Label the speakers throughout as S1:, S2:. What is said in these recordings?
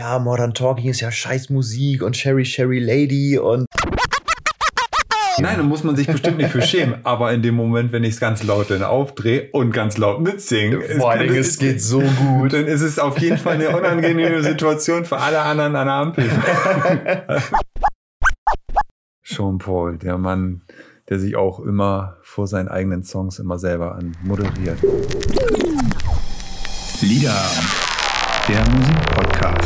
S1: ja, Modern Talking ist ja scheiß Musik und Sherry Sherry Lady und
S2: Nein, da muss man sich bestimmt nicht für schämen. Aber in dem Moment, wenn ich es ganz laut dann aufdrehe und ganz laut mitsinge,
S1: vor allem, es geht so gut.
S2: Dann ist es auf jeden Fall eine unangenehme Situation für alle anderen an der Ampel. Sean Paul, der Mann, der sich auch immer vor seinen eigenen Songs immer selber an moderiert.
S3: Lieder, der Musikpodcast.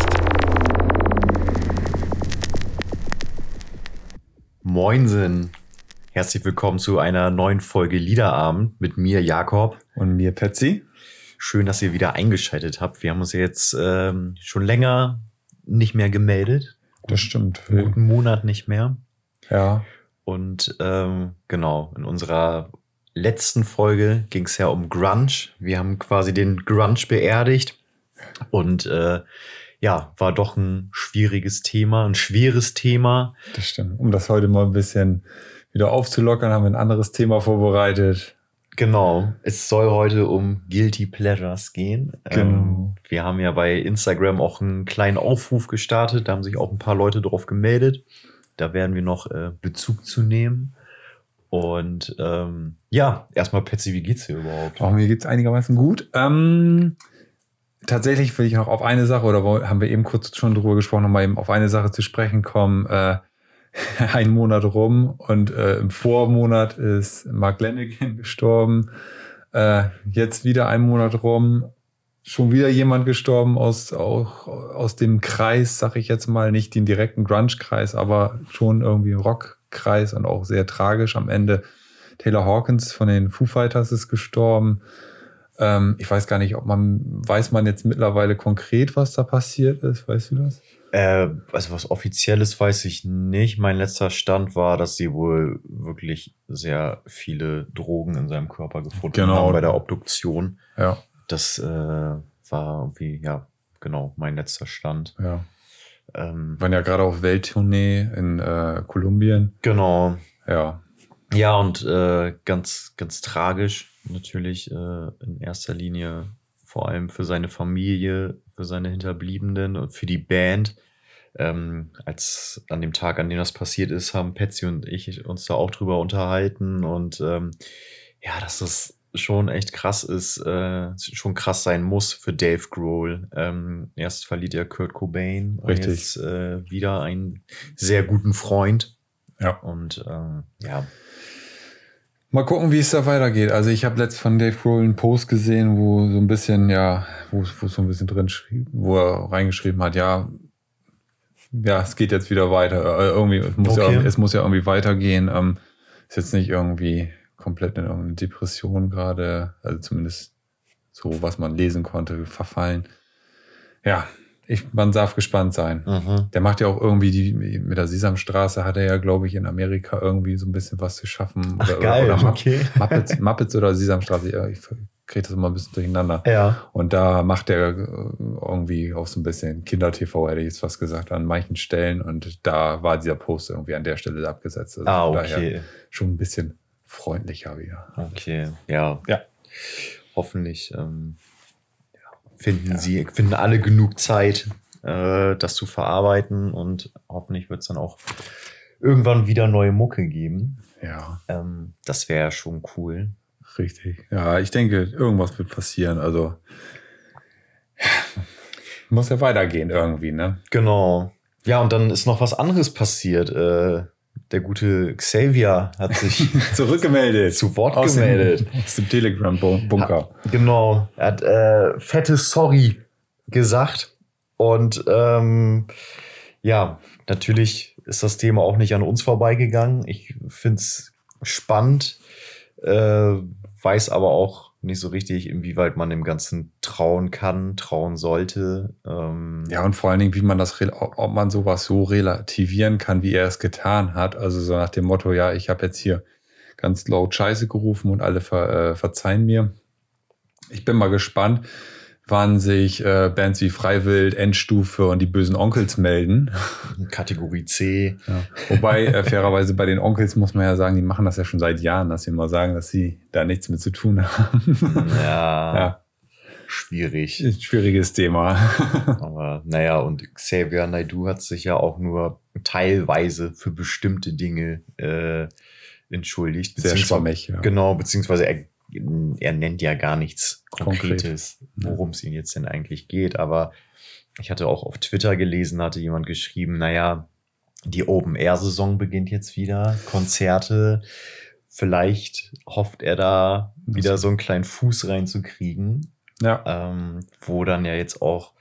S1: Moinsen. Herzlich willkommen zu einer neuen Folge Liederabend mit mir, Jakob.
S2: Und mir, Patsy.
S1: Schön, dass ihr wieder eingeschaltet habt. Wir haben uns jetzt ähm, schon länger nicht mehr gemeldet.
S2: Das stimmt.
S1: Einen guten Monat nicht mehr.
S2: Ja.
S1: Und ähm, genau, in unserer letzten Folge ging es ja um Grunge. Wir haben quasi den Grunge beerdigt. Und äh, ja, war doch ein schwieriges Thema, ein schweres Thema.
S2: Das stimmt. Um das heute mal ein bisschen wieder aufzulockern, haben wir ein anderes Thema vorbereitet.
S1: Genau. Es soll heute um Guilty Pleasures gehen.
S2: Genau.
S1: Ähm, wir haben ja bei Instagram auch einen kleinen Aufruf gestartet. Da haben sich auch ein paar Leute drauf gemeldet. Da werden wir noch äh, Bezug zu nehmen. Und ähm, ja, erstmal Patsy, wie geht's dir überhaupt?
S2: Oh, mir geht's einigermaßen gut. Ähm, tatsächlich will ich noch auf eine Sache, oder haben wir eben kurz schon drüber gesprochen, nochmal eben auf eine Sache zu sprechen kommen. Äh, ein Monat rum und äh, im Vormonat ist Mark Lennigan gestorben. Äh, jetzt wieder ein Monat rum. Schon wieder jemand gestorben aus, auch aus dem Kreis, sag ich jetzt mal, nicht den direkten Grunge-Kreis, aber schon irgendwie Rock-Kreis und auch sehr tragisch am Ende. Taylor Hawkins von den Foo Fighters ist gestorben. Ähm, ich weiß gar nicht, ob man, weiß man jetzt mittlerweile konkret, was da passiert ist? Weißt du das?
S1: Äh, also was offizielles weiß ich nicht. Mein letzter Stand war, dass sie wohl wirklich sehr viele Drogen in seinem Körper gefunden
S2: Genau.
S1: haben bei der Obduktion.
S2: Ja,
S1: Das äh, war irgendwie, ja, genau, mein letzter Stand.
S2: ja.
S1: Ähm,
S2: waren ja gerade auf Welttournee in äh, Kolumbien.
S1: genau.
S2: Ja,
S1: Ja, und äh, ganz, ganz tragisch natürlich äh, in erster Linie, vor allem für seine Familie, für seine Hinterbliebenen und für die Band. Ähm, als an dem Tag, an dem das passiert ist, haben Patsy und ich uns da auch drüber unterhalten und ähm, ja, dass das schon echt krass ist, äh, schon krass sein muss für Dave Grohl. Ähm, erst verliert er Kurt Cobain und
S2: Richtig.
S1: jetzt äh, wieder einen sehr guten Freund.
S2: ja.
S1: Und ähm, ja,
S2: Mal gucken, wie es da weitergeht. Also ich habe letzt von Dave Grohl einen Post gesehen, wo so ein bisschen, ja, wo, wo so ein bisschen drin schrieb, wo er reingeschrieben hat, ja, ja, es geht jetzt wieder weiter. Äh, irgendwie, es muss,
S1: Okay.
S2: ja, es muss ja irgendwie weitergehen. Ähm, ist jetzt nicht irgendwie komplett in irgendeine Depression gerade, also zumindest so, was man lesen konnte, verfallen. Ja, ich, man darf gespannt sein.
S1: mhm.
S2: Der macht ja auch irgendwie die, mit der Sesamstraße hat er ja, glaube ich, in Amerika irgendwie so ein bisschen was zu schaffen.
S1: Ach, geil,
S2: oder
S1: okay.
S2: Muppets, Muppets oder Sesamstraße, ja, ich kriege das immer ein bisschen durcheinander.
S1: Ja.
S2: Und da macht er irgendwie auch so ein bisschen Kinder-TV, hätte ich jetzt was gesagt, an manchen Stellen. Und da war dieser Post irgendwie an der Stelle abgesetzt. Also
S1: Ah, okay.
S2: schon ein bisschen freundlicher wieder.
S1: Okay. Ja.
S2: Ja.
S1: Hoffentlich ähm, ja, finden sie, finden alle genug Zeit, äh, das zu verarbeiten und hoffentlich wird es dann auch irgendwann wieder neue Mucke geben.
S2: Ja,
S1: Ähm, das wäre schon cool.
S2: richtig. Ja, ich denke, irgendwas wird passieren. Also muss ja weitergehen irgendwie, ne?
S1: Genau. Ja, und dann ist noch was anderes passiert. Äh, der gute Xavier hat sich
S2: Zurückgemeldet.
S1: zu Wort
S2: aus
S1: gemeldet.
S2: Dem, aus dem Telegram-Bunker.
S1: Genau. Er hat äh, fettes Sorry gesagt. Und ähm, ja, natürlich ist das Thema auch nicht an uns vorbeigegangen. Ich finde es spannend, äh, weiß aber auch nicht so richtig, inwieweit man dem Ganzen trauen kann, trauen sollte. Ähm,
S2: Ja, und vor allen Dingen, wie man das, ob man sowas so relativieren kann, wie er es getan hat. Also so nach dem Motto, ja, ich habe jetzt hier ganz laut Scheiße gerufen und alle ver, äh, verzeihen mir. Ich bin mal gespannt, wann sich äh, Bands wie Freiwild, Endstufe und die bösen Onkels melden.
S1: Kategorie C.
S2: Ja. Wobei, äh, fairerweise bei den Onkels muss man ja sagen, die machen das ja schon seit Jahren, dass sie mal sagen, dass sie da nichts mit zu tun haben.
S1: Ja.
S2: ja.
S1: schwierig.
S2: Schwieriges Thema.
S1: Aber naja, und Xavier Naidoo hat sich ja auch nur teilweise für bestimmte Dinge äh, entschuldigt.
S2: Sehr schwammig, ja.
S1: Genau, beziehungsweise er, er nennt ja gar nichts
S2: Konkret.
S1: Konkretes, worum es ihm jetzt denn eigentlich geht. Aber ich hatte auch auf Twitter gelesen, hatte jemand geschrieben, naja, die Open-Air-Saison beginnt jetzt wieder, Konzerte. Vielleicht hofft er da wieder so einen kleinen Fuß reinzukriegen
S2: Ja.
S1: ähm, wo dann ja jetzt auch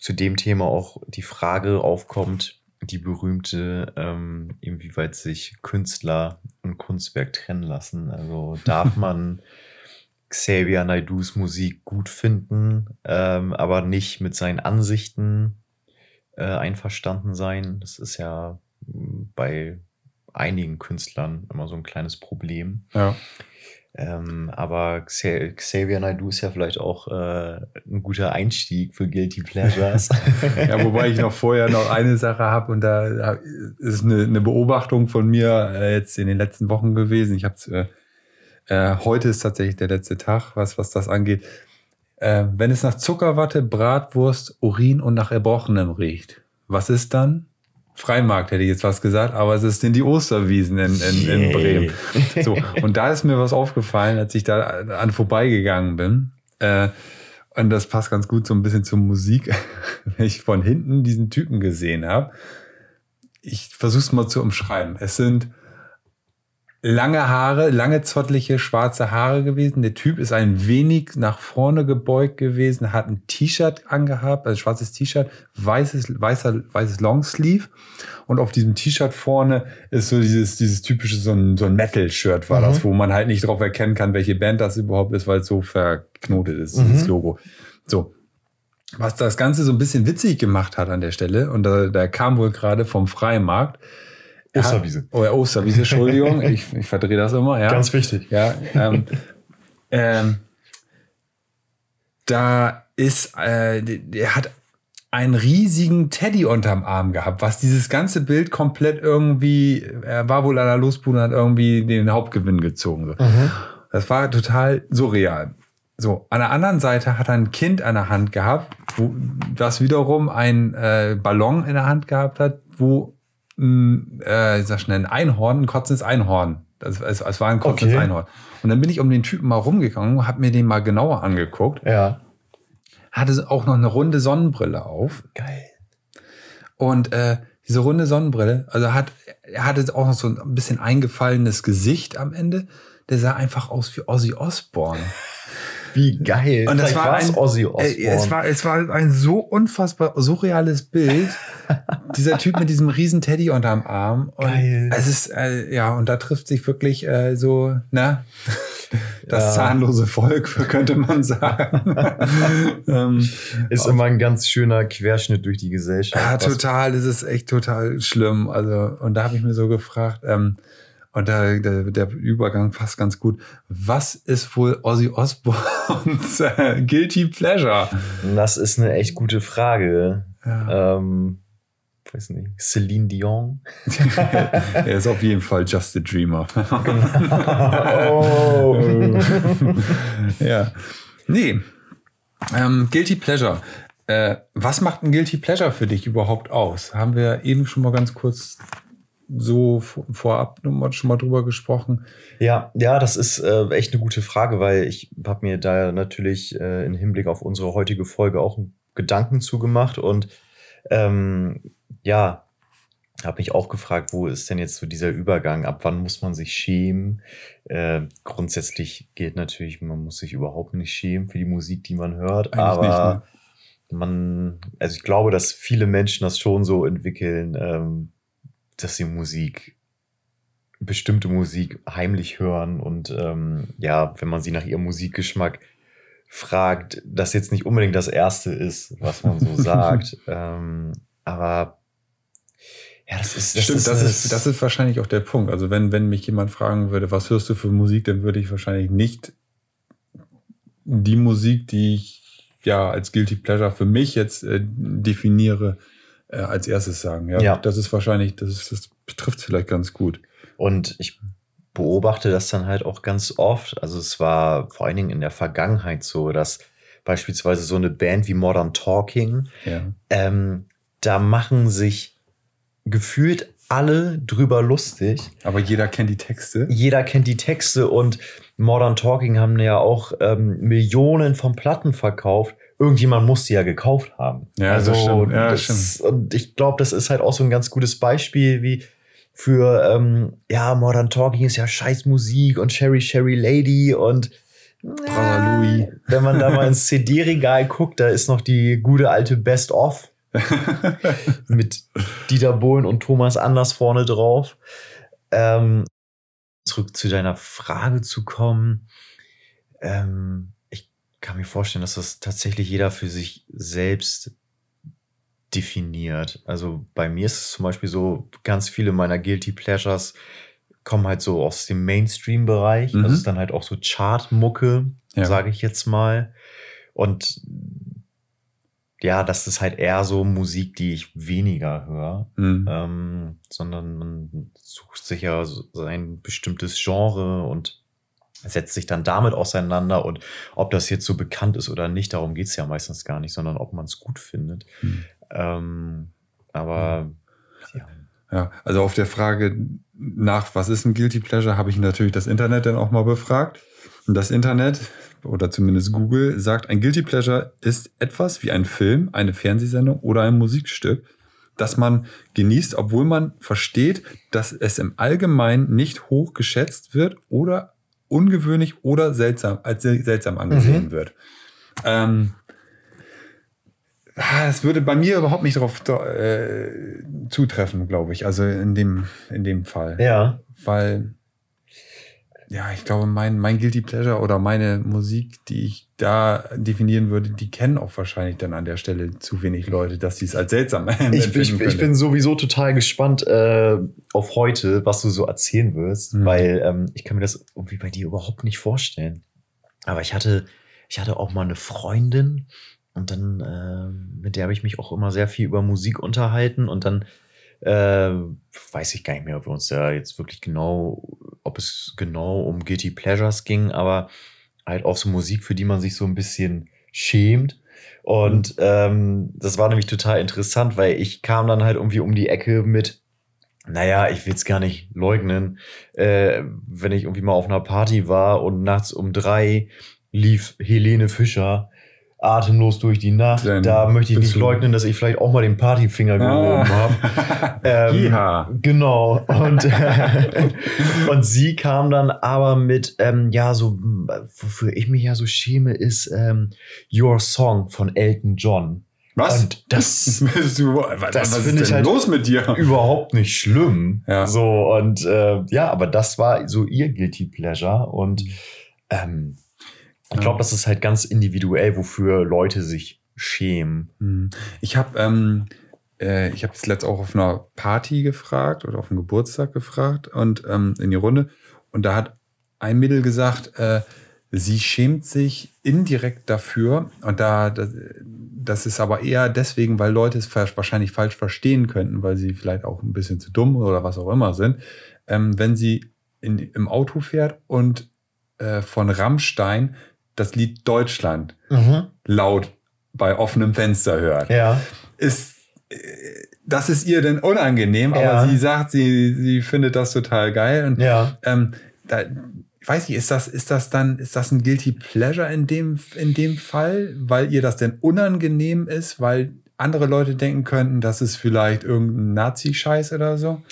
S1: zu dem Thema auch die Frage aufkommt, die berühmte, ähm, inwieweit sich Künstler und Kunstwerk trennen lassen. Also darf man Xavier Naidus Musik gut finden, ähm, aber nicht mit seinen Ansichten äh, einverstanden sein. Das ist ja mh, bei einigen Künstlern immer so ein kleines Problem.
S2: ja.
S1: Ähm, aber Xa- Xavier Naidoo ist ja vielleicht auch äh, ein guter Einstieg für Guilty Pleasures.
S2: Ja, wobei ich noch vorher noch eine Sache habe und da da ist eine, eine Beobachtung von mir äh, jetzt in den letzten Wochen gewesen. Ich habe äh, äh, heute ist tatsächlich der letzte Tag, was was das angeht. Äh, wenn es nach Zuckerwatte, Bratwurst, Urin und nach Erbrochenem riecht, was ist dann? Freimarkt hätte ich jetzt was gesagt, aber es ist in die Osterwiesen in, in, in. Bremen. So, und da ist mir was aufgefallen, als ich da an vorbeigegangen bin. Äh, und das passt ganz gut so ein bisschen zur Musik. Wenn ich von hinten diesen Typen gesehen habe, ich versuche es mal zu umschreiben. Es sind lange Haare, lange zottliche schwarze Haare gewesen. Der Typ ist ein wenig nach vorne gebeugt gewesen, hat ein T-Shirt angehabt, also schwarzes T-Shirt, weißes, weißer, weißes Longsleeve. Und auf diesem T-Shirt vorne ist so dieses, dieses typische, so ein, so ein Metal-Shirt war das, wo man halt nicht drauf erkennen kann, welche Band das überhaupt ist, weil es so verknotet ist, dieses Logo. So. Was das Ganze so ein bisschen witzig gemacht hat an der Stelle, und da, da kam wohl gerade vom Freimarkt. Er
S1: Osterwiese.
S2: Oh ja, Osterwiese, Entschuldigung. ich, ich verdrehe das immer, ja.
S1: Ganz wichtig.
S2: Ja, ähm, ähm, da ist, äh, der- hat einen riesigen Teddy unterm Arm gehabt, was dieses ganze Bild komplett irgendwie, er war wohl an der Losbude und hat irgendwie den Hauptgewinn gezogen. So. Das war total surreal. So, an der anderen Seite hat er ein Kind an der Hand gehabt, wo, das wiederum ein äh, Ballon in der Hand gehabt hat, wo ein, äh, ich sag schnell, ein Einhorn, ein kotzendes Einhorn. Das, es, es war ein kotzendes
S1: Okay.
S2: Einhorn. Und dann bin ich um den Typen mal rumgegangen, habe mir den mal genauer angeguckt,
S1: Ja.
S2: hatte auch noch eine runde Sonnenbrille auf.
S1: Geil.
S2: Und äh, diese runde Sonnenbrille, also hat, er hatte auch noch so ein bisschen eingefallenes Gesicht am Ende. Der sah einfach aus wie Ozzy Osbourne.
S1: Wie geil.
S2: Und das
S1: Vielleicht
S2: war ein,
S1: Ozzy
S2: Äh,
S1: Osbourne.
S2: es, war, es war ein so unfassbar surreales Bild. Dieser Typ mit diesem riesen Teddy unterm Arm. Und
S1: Geil.
S2: Es ist, äh, ja, und da trifft sich wirklich äh, so, ne? Das
S1: Ja.
S2: zahnlose Volk, könnte man sagen. ähm,
S1: ist immer ein ganz schöner Querschnitt durch die Gesellschaft.
S2: ja, total, das ist echt total schlimm. Also, und da habe ich mir so gefragt, ähm, und da, der, der Übergang passt ganz gut. Was ist wohl Ozzy Osbournes äh, Guilty Pleasure?
S1: Das ist eine echt gute Frage.
S2: Ja.
S1: Ähm, weiß nicht. Celine Dion.
S2: er ist auf jeden Fall just a dreamer.
S1: oh.
S2: ja. Nee. Ähm, Guilty Pleasure. Äh, was macht ein Guilty Pleasure für dich überhaupt aus? Haben wir eben schon mal ganz kurz so vor- vorab schon mal drüber gesprochen.
S1: Ja, ja, das ist äh, echt eine gute Frage, weil ich habe mir da natürlich äh, im Hinblick auf unsere heutige Folge auch Gedanken zugemacht und ähm, ja, habe mich auch gefragt, wo ist denn jetzt so dieser Übergang? Ab wann muss man sich schämen? Äh, grundsätzlich gilt natürlich, man muss sich überhaupt nicht schämen für die Musik, die man hört,
S2: Eigentlich
S1: aber
S2: nicht, ne?
S1: man, also ich glaube, dass viele Menschen das schon so entwickeln, ähm, dass sie Musik, bestimmte Musik heimlich hören und ähm, ja, wenn man sie nach ihrem Musikgeschmack fragt, das jetzt nicht unbedingt das Erste ist, was man so sagt. ähm, aber ja, das ist, das
S2: Stimmt,
S1: ist,
S2: das, ist, das ist wahrscheinlich auch der Punkt. Also wenn, wenn mich jemand fragen würde, was hörst du für Musik, dann würde ich wahrscheinlich nicht die Musik, die ich ja als Guilty Pleasure für mich jetzt äh, definiere, äh, als erstes sagen. Ja,
S1: Ja.
S2: das ist wahrscheinlich, das, ist, das betrifft vielleicht ganz gut.
S1: Und ich beobachte das dann halt auch ganz oft. Also es war vor allen Dingen in der Vergangenheit so, dass beispielsweise so eine Band wie Modern Talking,
S2: Ja.
S1: ähm, da machen sich gefühlt alle drüber lustig.
S2: Aber jeder kennt die Texte.
S1: Jeder kennt die Texte und Modern Talking haben ja auch ähm, Millionen von Platten verkauft. Irgendjemand muss sie ja gekauft haben.
S2: Ja, das stimmt. Ja, das
S1: das, und ich glaube, das ist halt auch so ein ganz gutes Beispiel, wie für, ähm, ja, Modern Talking ist ja scheiß Musik und Sherry Sherry Lady und
S2: Brother Louis.
S1: wenn man da mal ins CD-Regal guckt, da ist noch die gute alte Best of mit Dieter Bohlen und Thomas Anders vorne drauf. Ähm, zurück zu deiner Frage zu kommen. Ähm, kann mir vorstellen, dass das tatsächlich jeder für sich selbst definiert. Also bei mir ist es zum Beispiel so, ganz viele meiner Guilty Pleasures kommen halt so aus dem Mainstream-Bereich.
S2: Mhm.
S1: Das ist dann halt auch so Chart-Mucke,
S2: Ja.
S1: sage ich jetzt mal. Und ja, das ist halt eher so Musik, die ich weniger höre,
S2: Mhm.
S1: ähm, sondern man sucht sich ja so sein bestimmtes Genre und setzt sich dann damit auseinander. Und ob das jetzt so bekannt ist oder nicht, darum geht's ja meistens gar nicht, sondern ob man es gut findet.
S2: Mhm.
S1: Ähm, aber ja.
S2: Ja, also auf der Frage nach, was ist ein Guilty Pleasure, habe ich natürlich das Internet dann auch mal befragt. Und das Internet, oder zumindest Google, sagt, ein Guilty Pleasure ist etwas wie ein Film, eine Fernsehsendung oder ein Musikstück, das man genießt, obwohl man versteht, dass es im Allgemeinen nicht hoch geschätzt wird oder ungewöhnlich oder seltsam, als sel- seltsam angesehen
S1: Mhm.
S2: wird. Ähm, ah, es würde bei mir überhaupt nicht darauf äh, zutreffen, glaube ich. Also in dem, in dem Fall.
S1: Ja.
S2: Weil, ja, ich glaube, mein, mein Guilty Pleasure oder meine Musik, die ich da definieren würde, die kennen auch wahrscheinlich dann an der Stelle zu wenig Leute, dass sie es als seltsam
S1: Ich,
S2: empfinden
S1: ich, ich bin sowieso total gespannt äh, auf heute, was du so erzählen wirst,
S2: Mhm.
S1: weil ähm, ich kann mir das irgendwie bei dir überhaupt nicht vorstellen. Aber ich hatte, ich hatte auch mal eine Freundin und dann, äh, mit der habe ich mich auch immer sehr viel über Musik unterhalten und dann äh, weiß ich gar nicht mehr, ob wir uns da jetzt wirklich genau, ob es genau um Guilty Pleasures ging, aber halt auch so Musik, für die man sich so ein bisschen schämt. Und ähm, das war nämlich total interessant, weil ich kam dann halt irgendwie um die Ecke mit, naja, ich will es gar nicht leugnen, äh, wenn ich irgendwie mal auf einer Party war und nachts um drei lief Helene Fischer atemlos durch die Nacht.
S2: Dann
S1: da möchte ich nicht leugnen, dass ich vielleicht auch mal den Partyfinger gehoben habe. Ähm. Genau. Und, und sie kam dann aber mit, ähm, ja, so, wofür ich mich ja so schäme, ist ähm, Your Song von Elton John.
S2: Was?
S1: Und das das
S2: was
S1: finde
S2: ist
S1: ich
S2: denn
S1: halt
S2: los mit dir?
S1: überhaupt nicht schlimm.
S2: Ja.
S1: So, und äh, ja, aber das war so ihr Guilty Pleasure. Und ähm, ich glaube, das ist halt ganz individuell, wofür Leute sich schämen.
S2: Hm. Ich habe ähm, äh, ich habe es letzt auch auf einer Party gefragt oder auf einem Geburtstag gefragt und ähm, in die Runde und da hat ein Mädel gesagt, äh, sie schämt sich indirekt dafür und da das, das ist aber eher deswegen, weil Leute es wahrscheinlich falsch verstehen könnten, weil sie vielleicht auch ein bisschen zu dumm oder was auch immer sind, ähm, wenn sie in, im Auto fährt und äh, von Rammstein das Lied Deutschland laut bei offenem Fenster hört.
S1: Ja.
S2: Ist, äh, das ist ihr denn unangenehm,
S1: Ja.
S2: aber sie sagt, sie, sie findet das total geil. Und
S1: Ja.
S2: ähm, da, ich weiß nicht, ist das, ist das dann, ist das ein Guilty Pleasure in dem, in dem Fall, weil ihr das denn unangenehm ist, weil andere Leute denken könnten, das ist vielleicht irgendein Nazi-Scheiß oder so?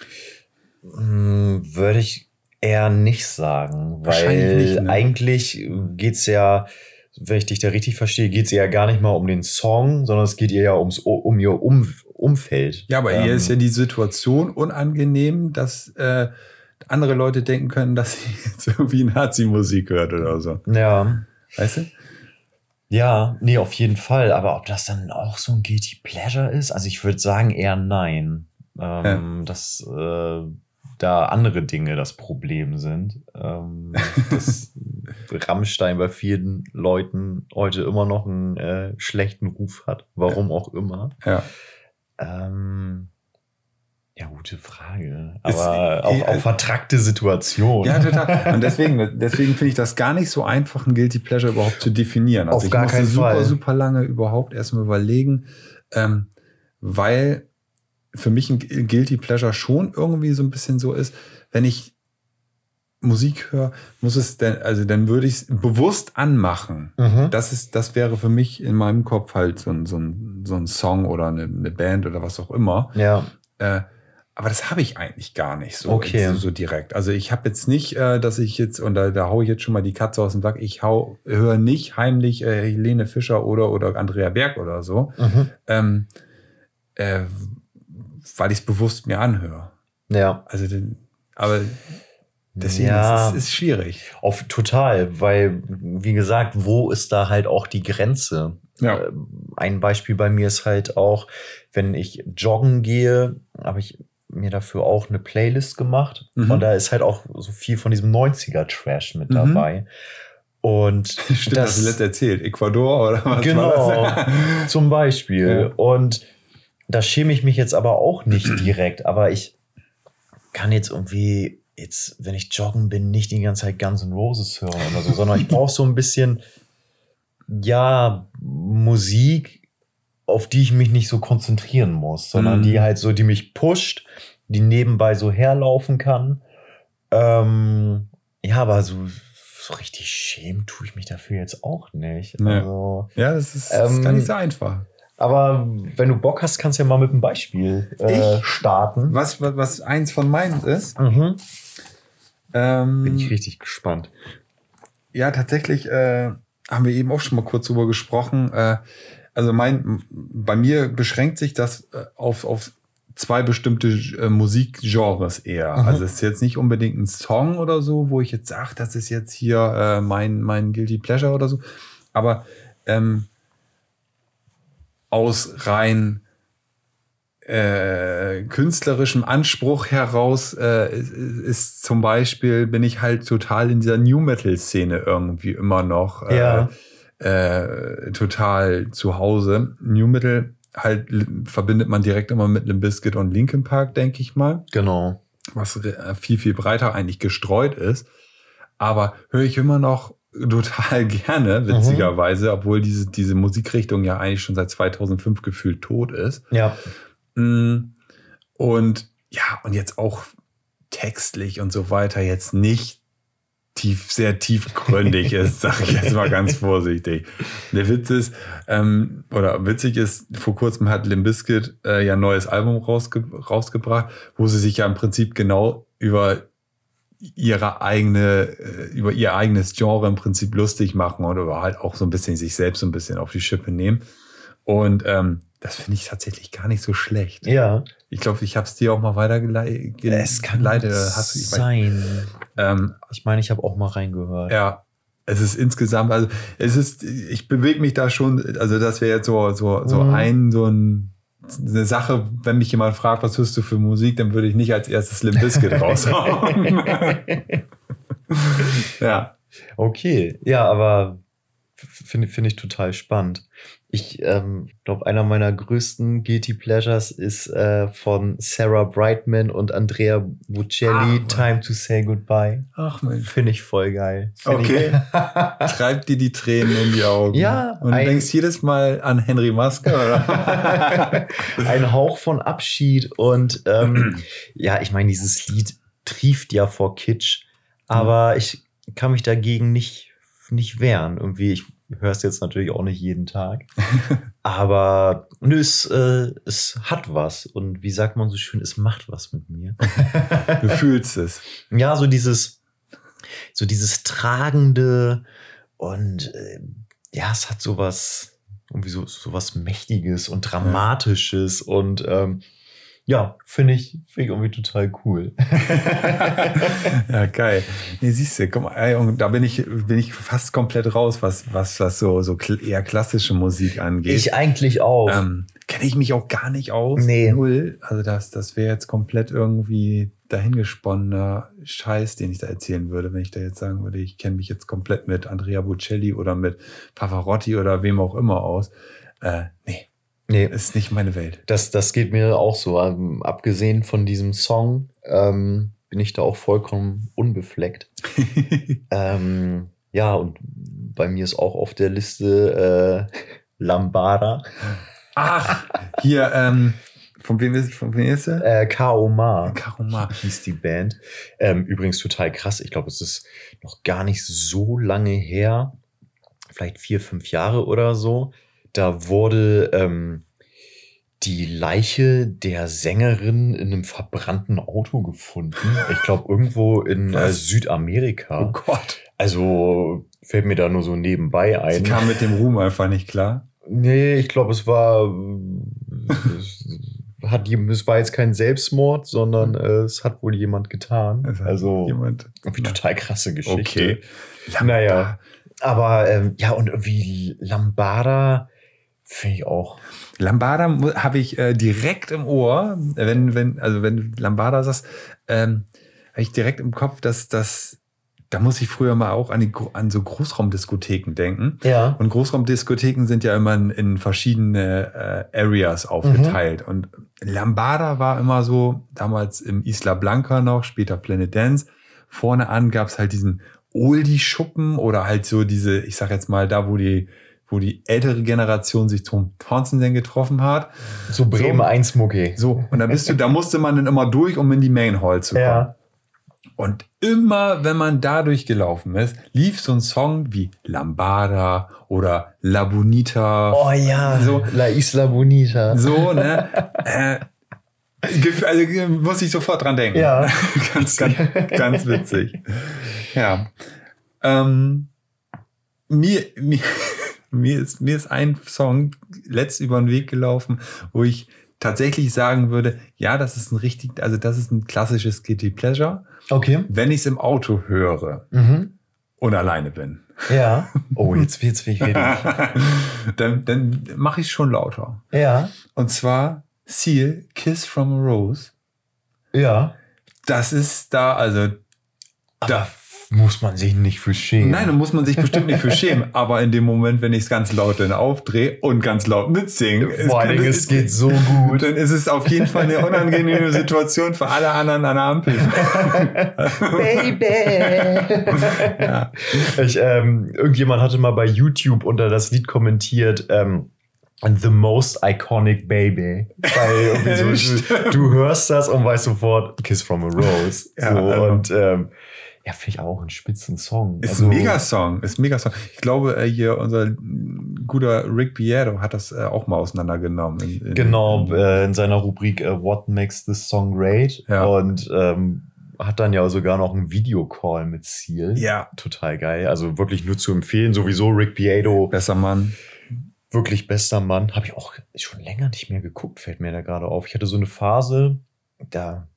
S1: Hm, Würde ich eher nicht sagen,
S2: Wahrscheinlich
S1: weil
S2: nicht, ne?
S1: eigentlich geht's ja, wenn ich dich da richtig verstehe, geht's ja gar nicht mal um den Song, sondern es geht ihr ja ums, um ihr um, Umfeld.
S2: Ja, aber
S1: Ähm,
S2: ihr ist ja die Situation unangenehm, dass äh, andere Leute denken können, dass sie jetzt irgendwie Nazi-Musik hört oder so.
S1: Ja,
S2: Weißt du?
S1: ja, nee, auf jeden Fall. Aber ob das dann auch so ein Guilty Pleasure ist, also ich würde sagen eher nein. Ähm, Dass äh, da andere Dinge das Problem sind. Ähm, dass Rammstein bei vielen Leuten heute immer noch einen äh, schlechten Ruf hat. Warum auch immer.
S2: Ja.
S1: Ähm, Ja, gute Frage. Aber auch,
S2: äh,
S1: auch vertrackte Situation.
S2: Ja, total. Und deswegen, deswegen finde ich das gar nicht so einfach, ein Guilty Pleasure überhaupt zu definieren. Also
S1: Auf
S2: ich
S1: gar
S2: musste
S1: keinen
S2: super,
S1: Fall.
S2: super lange überhaupt erstmal überlegen, ähm, weil für mich ein Guilty Pleasure schon irgendwie so ein bisschen so ist, wenn ich Musik höre, muss es denn, also dann würde ich es bewusst anmachen.
S1: Mhm.
S2: Das ist, das wäre für mich in meinem Kopf halt so ein, so ein, so ein Song oder eine, eine Band oder was auch immer.
S1: Ja.
S2: Äh, aber das habe ich eigentlich gar nicht so,
S1: Okay.
S2: so, so direkt. Also ich habe jetzt nicht, äh, dass ich jetzt, und da, da hau ich jetzt schon mal die Katze aus dem Sack, ich hau, höre nicht heimlich äh, Helene Fischer oder, oder Andrea Berg oder so,
S1: Mhm.
S2: ähm, äh, weil ich es bewusst mir anhöre.
S1: Ja.
S2: Also, den, aber deswegen
S1: Ja.
S2: ist es ist schwierig.
S1: Auf total, weil, wie gesagt, wo ist da halt auch die Grenze?
S2: Ja.
S1: Äh, Ein Beispiel bei mir ist halt auch, wenn ich joggen gehe, habe ich mir dafür auch eine Playlist gemacht.
S2: Mhm.
S1: Und da ist halt auch so viel von diesem 90er-Trash mit
S2: Mhm.
S1: dabei. Und
S2: Stimmt, das hast du letztes erzählt. Ecuador oder was
S1: Genau,
S2: war das?
S1: zum Beispiel.
S2: Ja.
S1: Und da schäme ich mich jetzt aber auch nicht direkt, aber ich kann jetzt irgendwie jetzt, wenn ich joggen bin, nicht die ganze Zeit Guns N' Roses hören oder so, sondern ich brauche so ein bisschen, ja, Musik, auf die ich mich nicht so konzentrieren muss, sondern
S2: Mhm.
S1: die halt so, die mich pusht, die nebenbei so herlaufen kann. Ähm, ja, aber so, so richtig schämen tue ich mich dafür jetzt auch nicht.
S2: Nee.
S1: Also,
S2: ja, das ist, das ist
S1: Ähm,
S2: gar nicht so einfach.
S1: Aber wenn du Bock hast, kannst du ja mal mit einem Beispiel äh,
S2: Ich?
S1: starten.
S2: Was, was, was eins von meinen ist,
S1: Mhm.
S2: ähm,
S1: Bin ich richtig gespannt.
S2: Ja, tatsächlich äh, haben wir eben auch schon mal kurz drüber gesprochen. Äh, also mein, bei mir beschränkt sich das äh, auf, auf zwei bestimmte äh, Musikgenres eher.
S1: Mhm.
S2: Also es ist jetzt nicht unbedingt ein Song oder so, wo ich jetzt sage, das ist jetzt hier äh, mein, mein Guilty Pleasure oder so. Aber ähm, aus rein äh, künstlerischem Anspruch heraus äh, ist, ist zum Beispiel, bin ich halt total in dieser New Metal-Szene irgendwie immer noch äh,
S1: Ja.
S2: äh, total zu Hause. New Metal halt verbindet man direkt immer mit Limp Bizkit und Linkin Park, denke ich mal,
S1: Genau.
S2: was re- viel, viel breiter eigentlich gestreut ist. Aber höre ich immer noch total gerne, witzigerweise, obwohl diese, diese Musikrichtung ja eigentlich schon seit 2005 gefühlt tot ist.
S1: Ja.
S2: Mm, Und ja, und jetzt auch textlich und so weiter jetzt nicht tief, sehr tiefgründig ist, sage ich jetzt mal ganz vorsichtig. Der Witz ist, ähm, oder witzig ist, vor kurzem hat Limp Bizkit äh, ja ein neues Album rausge rausgebracht, wo sie sich ja im Prinzip genau über ihre eigene, äh, über ihr eigenes Genre im Prinzip lustig machen oder halt auch so ein bisschen sich selbst so ein bisschen auf die Schippe nehmen. Und ähm, das finde ich tatsächlich gar nicht so schlecht.
S1: Ja.
S2: Ich glaube, ich habe es dir auch mal weitergeleitet.
S1: Es kann
S2: Leider hast du, ich
S1: sein.
S2: ähm,
S1: Ich meine, ich habe auch mal reingehört.
S2: ja, es ist insgesamt, also es ist, ich bewege mich da schon, also das wäre jetzt so, so, so
S1: Mhm.
S2: ein, so ein, eine Sache, wenn mich jemand fragt, was hörst du für Musik, dann würde ich nicht als erstes Limp Bizkit raushauen. ja.
S1: Okay, ja, aber finde finde ich total spannend. Ich ähm, glaube, einer meiner größten Guilty Pleasures ist äh, von Sarah Brightman und Andrea Bocelli,
S2: Mann.
S1: Time to Say Goodbye.
S2: Ach Mensch.
S1: Finde ich voll geil. Find
S2: Okay. Treibt dir die Tränen in die Augen.
S1: Ja,
S2: Und du denkst jedes Mal an Henry Maske, oder?
S1: ein Hauch von Abschied und ähm, ja, ich meine, dieses Lied trieft ja vor Kitsch, aber ich kann mich dagegen nicht, nicht wehren. Irgendwie, ich höre es jetzt natürlich auch nicht jeden Tag, aber nö, es, äh, es hat was. Und wie sagt man so schön, es macht was mit mir.
S2: Du fühlst es.
S1: ja, so dieses, so dieses tragende. Und äh, ja, es hat sowas, irgendwie so, sowas Mächtiges und Dramatisches. Und ähm, ja, finde ich, finde ich irgendwie total cool.
S2: ja, geil. Nee, siehst du, guck mal, ey, und da bin ich, bin ich fast komplett raus, was, was, was so, so eher klassische Musik angeht.
S1: Ich eigentlich auch.
S2: ähm, Kenne ich mich auch gar nicht aus.
S1: Nee.
S2: Null. Also das, das wäre jetzt komplett irgendwie dahingesponnener Scheiß, den ich da erzählen würde, wenn ich da jetzt sagen würde, ich kenne mich jetzt komplett mit Andrea Bocelli oder mit Pavarotti oder wem auch immer aus. Äh, nee,
S1: Nee,
S2: Ist nicht meine Welt.
S1: das, das geht mir auch so. Ähm, abgesehen von diesem Song ähm, bin ich da auch vollkommen unbefleckt. ähm, ja, und bei mir ist auch auf der Liste äh, Lambada,
S2: Ach, hier, ähm, von wem ist, von wem ist er?
S1: äh, Kaoma.
S2: Karoma.
S1: hieß die Band. Ähm, übrigens total krass. Ich glaube, es ist noch gar nicht so lange her, vielleicht vier, fünf Jahre oder so. Da wurde ähm, die Leiche der Sängerin in einem verbrannten Auto gefunden. Ich glaube, irgendwo in äh? Südamerika.
S2: Oh Gott.
S1: Also fällt mir da nur so nebenbei
S2: Sie
S1: ein.
S2: kam mit dem Ruhm einfach nicht klar.
S1: Nee, ich glaube, es war. es, hat, es war jetzt kein Selbstmord, sondern äh, es hat wohl jemand getan.
S2: Es
S1: Also
S2: jemand.
S1: irgendwie total krasse Geschichte.
S2: Okay.
S1: Naja. Aber ähm, ja, und irgendwie Lambada finde ich auch.
S2: Lambada habe ich äh, direkt im Ohr, wenn, wenn, also wenn du Lambada sagst, ähm, habe ich direkt im Kopf, dass das, da muss ich früher mal auch an, die, an so Großraumdiskotheken denken.
S1: Ja.
S2: Und Großraumdiskotheken sind ja immer in, in verschiedene äh, Areas aufgeteilt. Und Lambada war immer so, damals im Isla Blanca noch, später Planet Dance. Vorne an gab's halt diesen Oldie-Schuppen oder halt so diese, ich sag jetzt mal, da wo die, wo die ältere Generation sich zum denn getroffen hat.
S1: So Bremen
S2: So.
S1: 1 Mucki.
S2: So, und da bist du, da musste man dann immer durch, um in die Main Hall zu kommen.
S1: Ja.
S2: Und immer, wenn man da durchgelaufen ist, lief so ein Song wie Lambada oder La Bonita.
S1: Oh ja,
S2: So.
S1: La Isla Bonita.
S2: So, ne? äh, also muss ich sofort dran denken.
S1: Ja.
S2: ganz, ganz, ganz witzig. Ja. Ähm, mir, mir, mir, ist, mir ist ein Song letzt über den Weg gelaufen, wo ich tatsächlich sagen würde, ja, das ist ein richtig, also das ist ein klassisches Guilty Pleasure,
S1: Okay.
S2: wenn ich es im Auto höre
S1: Mhm.
S2: und alleine bin.
S1: Ja. Oh, jetzt wird's reden.
S2: dann dann mache ich es schon lauter.
S1: Ja.
S2: Und zwar Seal, Kiss from a Rose.
S1: Ja.
S2: Das ist da, also
S1: Da muss man sich nicht für schämen.
S2: Nein, da muss man sich bestimmt nicht für schämen. Aber in dem Moment, wenn ich es ganz laut dann aufdrehe und ganz laut mitsinge,
S1: Vor allen Dingen, es geht so gut.
S2: dann ist es auf jeden Fall eine unangenehme Situation für alle anderen an der Ampel.
S1: Baby.
S2: Ja.
S1: Ich, ähm, irgendjemand hatte mal bei YouTube unter das Lied kommentiert, ähm, The most iconic baby. Weil so, du, du hörst das und weißt sofort, Kiss from a Rose.
S2: Ja,
S1: so,
S2: also-
S1: und ähm, ja, finde ich auch ein spitzen Song.
S2: Ist
S1: Also,
S2: ein Megasong, ist ein Megasong. Ich glaube, äh, hier unser guter Rick Piero hat das äh, auch mal auseinandergenommen. In, in,
S1: Genau,
S2: in,
S1: äh, in seiner Rubrik What Makes This Song Great.
S2: Ja.
S1: Und ähm, hat dann ja sogar noch einen Videocall mit Seal.
S2: ja,
S1: Total geil. Also wirklich nur zu empfehlen. Sowieso Rick Pietro,
S2: besser Mann.
S1: wirklich bester Mann. Habe ich auch schon länger nicht mehr geguckt, fällt mir da gerade auf. Ich hatte so eine Phase, da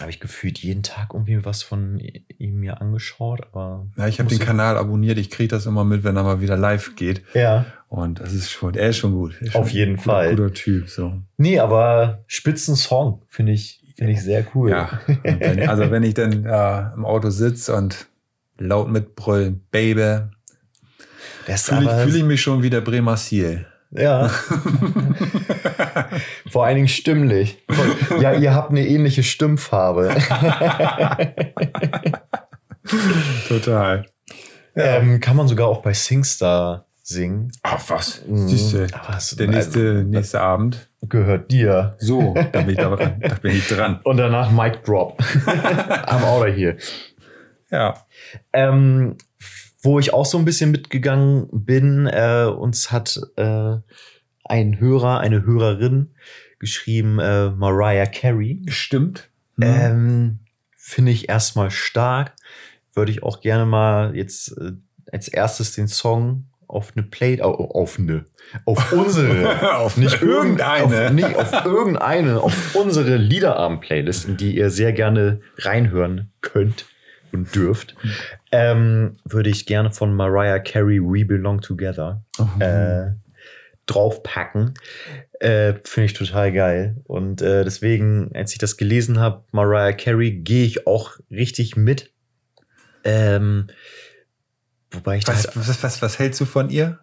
S1: habe ich gefühlt jeden Tag irgendwie was von ihm mir angeschaut, aber.
S2: Ja, ich habe den Kanal abonniert. Ich kriege das immer mit, wenn er mal wieder live geht.
S1: Ja.
S2: Und das ist schon, er ist schon gut. Ist
S1: Auf
S2: schon
S1: jeden
S2: guter,
S1: Fall.
S2: Guter Typ, so.
S1: Nee, aber Spitzen-Song finde ich, finde ich sehr cool.
S2: Ja. Wenn, also wenn ich dann äh, im Auto sitze und laut mitbrüllen, Baby, fühle ich, fühl ich mich schon wie der Bremer Seal.
S1: Ja. Vor allen Dingen stimmlich. Ja, ihr habt eine ähnliche Stimmfarbe.
S2: Total.
S1: ähm, kann man sogar auch bei Singstar singen.
S2: Ach was,
S1: Mhm.
S2: siehst du,
S1: Aber es-
S2: der nächste,
S1: also,
S2: nächste Abend.
S1: Gehört dir.
S2: So, da bin ich, da, da bin ich dran.
S1: Und danach Mic Drop. Am Outer hier.
S2: Ja.
S1: Ähm, wo ich auch so ein bisschen mitgegangen bin, äh, uns hat äh, ein Hörer, eine Hörerin geschrieben, äh, Mariah Carey.
S2: Stimmt. Mhm.
S1: Ähm, Finde ich erstmal stark. Würde ich auch gerne mal jetzt äh, als erstes den Song auf eine Play, au- auf eine, auf unsere,
S2: auf
S1: nicht
S2: irgendeine.
S1: Auf, nicht auf irgendeine, auf unsere Liederabend-Playlist, in die ihr sehr gerne reinhören könnt und dürft, ähm, würde ich gerne von Mariah Carey We Belong Together
S2: Oh.
S1: äh, draufpacken. Äh, Finde ich total geil. Und äh, deswegen, als ich das gelesen habe, Mariah Carey, gehe ich auch richtig mit. Ähm, wobei ich
S2: was, was, was, was hältst du von ihr?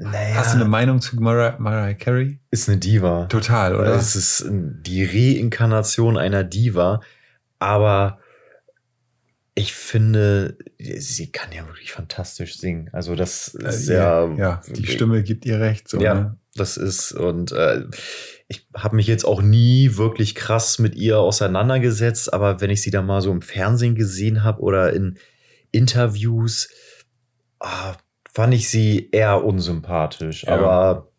S1: Naja,
S2: Hast du eine Meinung zu Mariah, Mariah Carey?
S1: ist eine Diva.
S2: Total, oder?
S1: Es ist die Reinkarnation einer Diva, aber ich finde, sie kann ja wirklich fantastisch singen. Also das
S2: Äh,
S1: ist ja,
S2: ja, die Stimme gibt ihr recht. So,
S1: ja,
S2: ne?
S1: das ist und äh, ich habe mich jetzt auch nie wirklich krass mit ihr auseinandergesetzt, aber wenn ich sie da mal so im Fernsehen gesehen habe oder in Interviews, ah, fand ich sie eher unsympathisch.
S2: Ja.
S1: Aber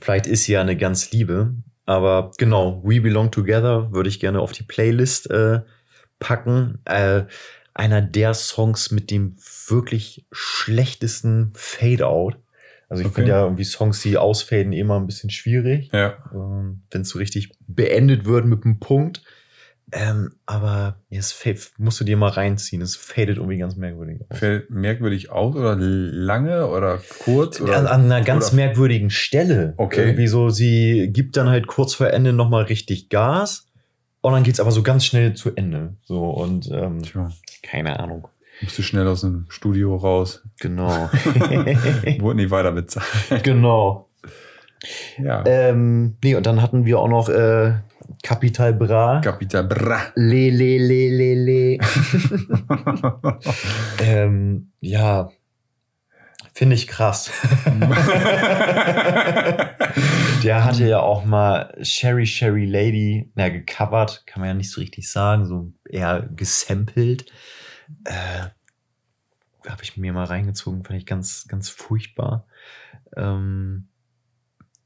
S1: vielleicht ist sie ja eine ganz Liebe. Aber genau, We Belong Together würde ich gerne auf die Playlist äh, packen. Äh, einer der Songs mit dem wirklich schlechtesten Fade-Out. Also ich
S2: Okay.
S1: finde ja irgendwie Songs, die ausfaden, immer ein bisschen schwierig.
S2: Ja.
S1: Ähm, Wenn es so richtig beendet wird mit einem Punkt. Ähm, aber fa- musst du dir mal reinziehen. Es fadet irgendwie ganz merkwürdig aus.
S2: Fällt merkwürdig aus oder lange oder kurz? Oder?
S1: An, an einer ganz merkwürdigen Stelle.
S2: Okay.
S1: Irgendwie so, sie gibt dann halt kurz vor Ende nochmal richtig Gas. Und dann geht's aber so ganz schnell zu Ende. So, und ähm, keine Ahnung.
S2: musst du schnell aus dem Studio raus.
S1: Genau.
S2: Wurde nicht weiter bezahlt.
S1: genau.
S2: Ja.
S1: Ähm, nee, und dann hatten wir auch noch äh, Capital Bra.
S2: Capital Bra.
S1: Le, le, le, le, le. ähm, ja, finde ich krass. Der hatte ja auch mal Sherry Sherry Lady, na, gecovert, kann man ja nicht so richtig sagen, so eher gesampelt. Äh, Habe ich mir mal reingezogen, fand ich ganz, ganz furchtbar. Ähm,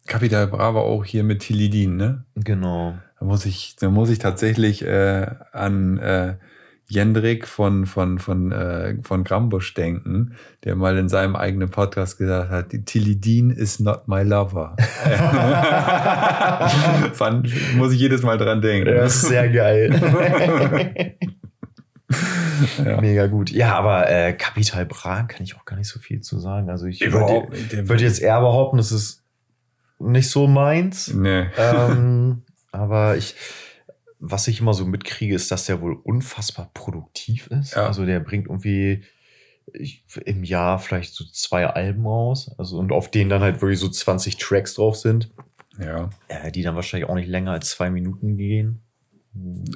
S2: Capital Bra war auch hier mit Tilidin, ne?
S1: genau.
S2: Da muss ich, da muss ich tatsächlich äh, an äh, Jendrik von, von, von, äh, von Grambusch denken, der mal in seinem eigenen Podcast gesagt hat, Tilidin is not my lover. Fand, muss ich jedes Mal dran denken.
S1: Das ist sehr geil.
S2: Ja.
S1: Mega gut. Ja, aber äh, Capital Bra kann ich auch gar nicht so viel zu sagen. Also ich würde, würde jetzt eher behaupten, es ist nicht so meins.
S2: Nee.
S1: ähm, aber ich, was ich immer so mitkriege, ist, dass der wohl unfassbar produktiv ist.
S2: Ja.
S1: Also der bringt irgendwie ich, im Jahr vielleicht so zwei Alben raus. Also und auf denen dann halt wirklich so 20 Tracks drauf sind,
S2: Ja.
S1: äh, die dann wahrscheinlich auch nicht länger als zwei Minuten gehen.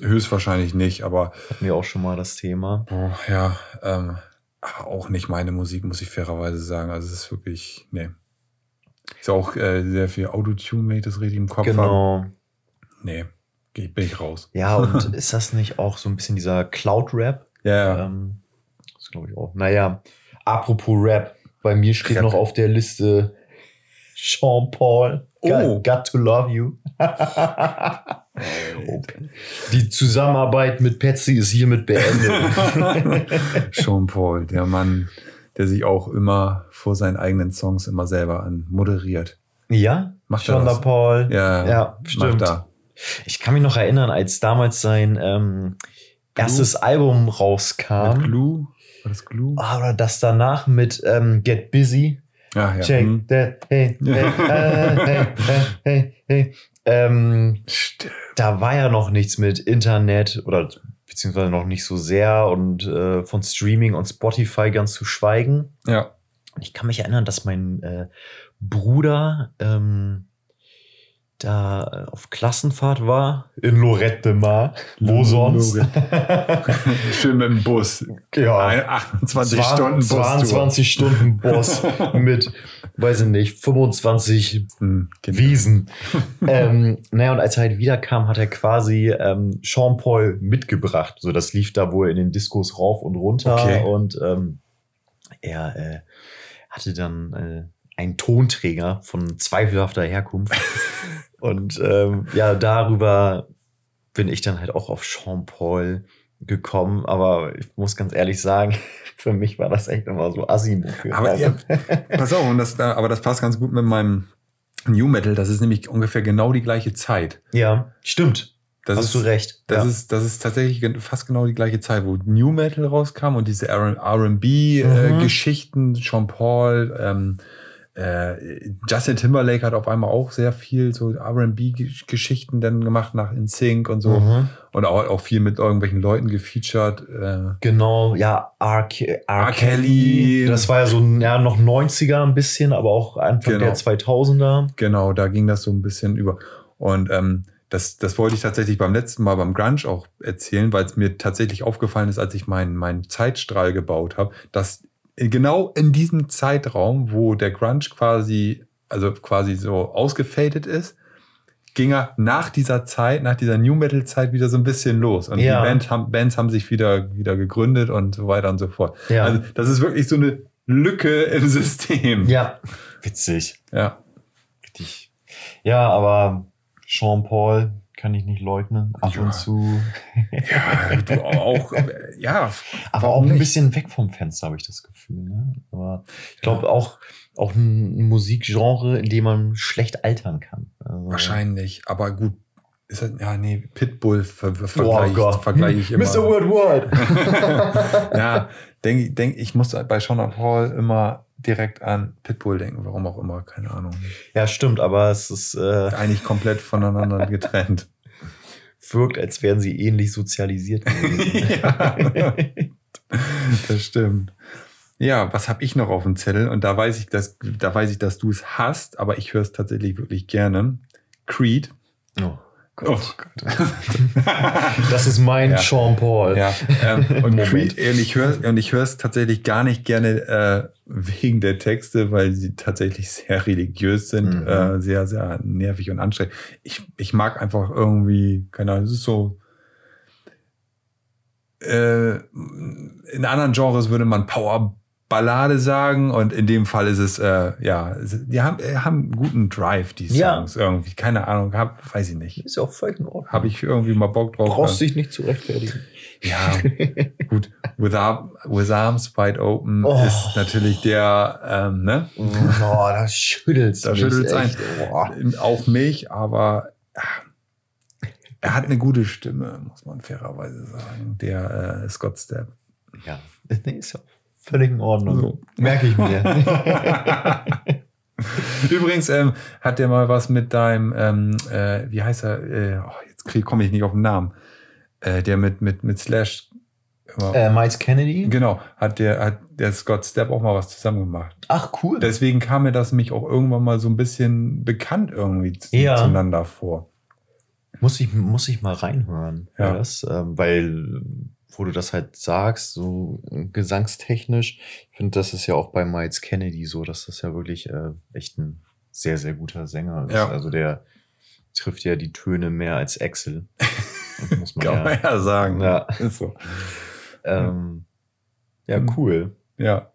S2: Höchstwahrscheinlich nicht, aber
S1: Hatten wir auch schon mal das Thema.
S2: boah, ja, ähm, aber auch nicht meine Musik, muss ich fairerweise sagen. Also es ist wirklich, nee. Ist auch äh, sehr viel Autotune, wenn ich das richtig im Kopf habe.
S1: Genau.
S2: Nee, geh- bin ich raus.
S1: Ja, und ist das nicht auch so ein bisschen dieser Cloud-Rap?
S2: Ja, ja.
S1: Ähm, das glaube ich auch. Naja, apropos Rap, bei mir steht
S2: Rap.
S1: noch auf der Liste Sean Paul. Got,
S2: Oh.
S1: got to love you. Die Zusammenarbeit mit Patsy ist hiermit beendet.
S2: Sean Paul, der Mann, der sich auch immer vor seinen eigenen Songs immer selber an moderiert.
S1: ja,
S2: Macht
S1: Sean? Paul.
S2: Ja,
S1: Ja, stimmt.
S2: Macht er.
S1: Ich kann mich noch erinnern, als damals sein ähm, erstes Album rauskam.
S2: Mit Glue? War das Glue?
S1: Ah, oder das danach mit ähm, Get Busy.
S2: Ja, ja.
S1: Check
S2: Hm.
S1: that, hey, hey, hey, hey, hey. Ähm, da war ja noch nichts mit Internet oder beziehungsweise noch nicht so sehr und äh, von Streaming und Spotify ganz zu schweigen.
S2: Ja.
S1: Ich kann mich erinnern, dass mein äh, Bruder ähm, da auf Klassenfahrt war in Lorette de Mar. Wo sonst?
S2: Schön mit dem Bus.
S1: ja.
S2: Ein 28
S1: Zwan-
S2: Stunden Bus.
S1: 22 Stunden Bus mit, weiß ich nicht, 25
S2: Hm, genau.
S1: Wiesen. ähm, naja, und als er halt wiederkam, hat er quasi ähm, Sean Paul mitgebracht. So, das lief da wohl in den Diskos rauf und runter.
S2: Okay.
S1: Und ähm, er äh, hatte dann äh, einen Tonträger von zweifelhafter Herkunft. und ähm, ja, darüber bin ich dann halt auch auf Sean Paul gekommen. Aber ich muss ganz ehrlich sagen, für mich war das echt immer so Asimo-Mucke.
S2: Aber
S1: Also,
S2: ja, pass auf, und das, da- aber das passt ganz gut mit meinem New Metal. Das ist nämlich ungefähr genau die gleiche Zeit.
S1: ja, stimmt.
S2: Das
S1: Hast
S2: ist,
S1: du recht.
S2: Das,
S1: ja.
S2: ist, das ist tatsächlich fast genau die gleiche Zeit, wo New Metal rauskam und diese
S1: Mhm.
S2: RB-Geschichten, Sean Paul, ähm, Äh, Justin Timberlake hat auf einmal auch sehr viel so R&B-Geschichten dann gemacht nach InSync und so.
S1: Mhm.
S2: Und auch, auch viel mit irgendwelchen Leuten gefeatured. Äh,
S1: Genau, ja, R. R.
S2: R. Kelly.
S1: Das war ja so ja, noch 90er ein bisschen, aber auch Anfang
S2: Genau.
S1: der 2000er.
S2: Genau, da ging das so ein bisschen über. Und ähm, das, das wollte ich tatsächlich beim letzten Mal beim Grunge auch erzählen, weil es mir tatsächlich aufgefallen ist, als ich meinen meinen Zeitstrahl gebaut habe, dass genau in diesem Zeitraum, wo der Grunge quasi, also quasi so ausgefadet ist, ging er nach dieser Zeit, nach dieser New Metal Zeit wieder so ein bisschen los. Und
S1: Ja.
S2: die Band haben, Bands haben sich wieder, wieder gegründet und so weiter und so fort.
S1: Ja.
S2: Also das ist wirklich so eine Lücke im System.
S1: Ja. Witzig.
S2: ja.
S1: Richtig. Ja, aber Sean Paul kann ich nicht leugnen. Ab
S2: Ja.
S1: und zu.
S2: Ja, du auch, ja.
S1: Aber auch ein
S2: nicht?
S1: bisschen weg vom Fenster, habe ich das Gefühl. Ne? Aber ich glaube auch, auch ein Musikgenre, in dem man schlecht altern kann. Also,
S2: Wahrscheinlich, aber gut. Ist das, ja, nee, Pitbull ver ver
S1: Oh
S2: vergleiche
S1: Gott.
S2: ich, vergleich ich immer.
S1: Mr. Worldwide.
S2: ja, denke denk, ich muss bei Sean Paul immer direkt an Pitbull denken, warum auch immer, keine Ahnung.
S1: ja, stimmt, aber es ist, äh,
S2: Eigentlich komplett voneinander getrennt.
S1: Wirkt, als wären sie ähnlich sozialisiert.
S2: Ja. Das stimmt. Ja, was habe ich noch auf dem Zettel? Und da weiß ich, dass, da weiß ich, dass du es hast, aber ich höre es tatsächlich wirklich gerne. Creed.
S1: oh
S2: Oh
S1: Das ist mein
S2: Ja.
S1: Sean Paul.
S2: Ja, ähm, und
S1: Moment.
S2: Und ich höre und ich höre es tatsächlich gar nicht gerne äh, wegen der Texte, weil sie tatsächlich sehr religiös sind,
S1: Mhm.
S2: äh, sehr, sehr nervig und anstrengend. Ich, ich mag einfach irgendwie, keine Ahnung, es ist so. Äh, in anderen Genres würde man Power-Ballade sagen und in dem Fall ist es, äh, ja, die haben, äh, haben einen guten Drive, die
S1: Ja.
S2: Songs irgendwie. Keine Ahnung, hab, weiß ich nicht.
S1: Ist ja auch völlig in Ordnung.
S2: Habe ich irgendwie mal Bock drauf.
S1: Brauchst dich nicht zu rechtfertigen.
S2: Ja, gut. With, Ar with Arms Wide Open
S1: Oh.
S2: ist natürlich der, ähm, ne?
S1: Oh, da schüttelt's
S2: Da schüttelt's.
S1: Oh.
S2: Auch mich, aber ah, er hat eine gute Stimme, muss man fairerweise sagen. Der äh, Scott Stapp.
S1: Ja, nee, ist ja völlig in Ordnung.
S2: So.
S1: Merke ich mir.
S2: Übrigens ähm, hat der mal was mit deinem, ähm, äh, wie heißt er? Äh, oh, jetzt komme ich nicht auf den Namen. Äh, der mit, mit, mit Slash.
S1: Äh, Miles Kennedy?
S2: Genau, hat der, hat der Scott Stapp auch mal was zusammen gemacht.
S1: Ach, cool.
S2: Deswegen kam mir das mich auch irgendwann mal so ein bisschen bekannt irgendwie
S1: Ja.
S2: zueinander vor.
S1: muss, ich, muss ich mal reinhören.
S2: Ja.
S1: Das, ähm, weil, wo du das halt sagst, so äh, gesangstechnisch, ich finde, das ist ja auch bei Miles Kennedy so, dass das ja wirklich äh, echt ein sehr, sehr guter Sänger ist.
S2: Ja.
S1: Also der trifft ja die Töne mehr als Excel. Das muss man
S2: Kann
S1: ja.
S2: man ja sagen.
S1: Ja.
S2: Ist so.
S1: Ähm, ja,
S2: Mhm.
S1: cool.
S2: Ja.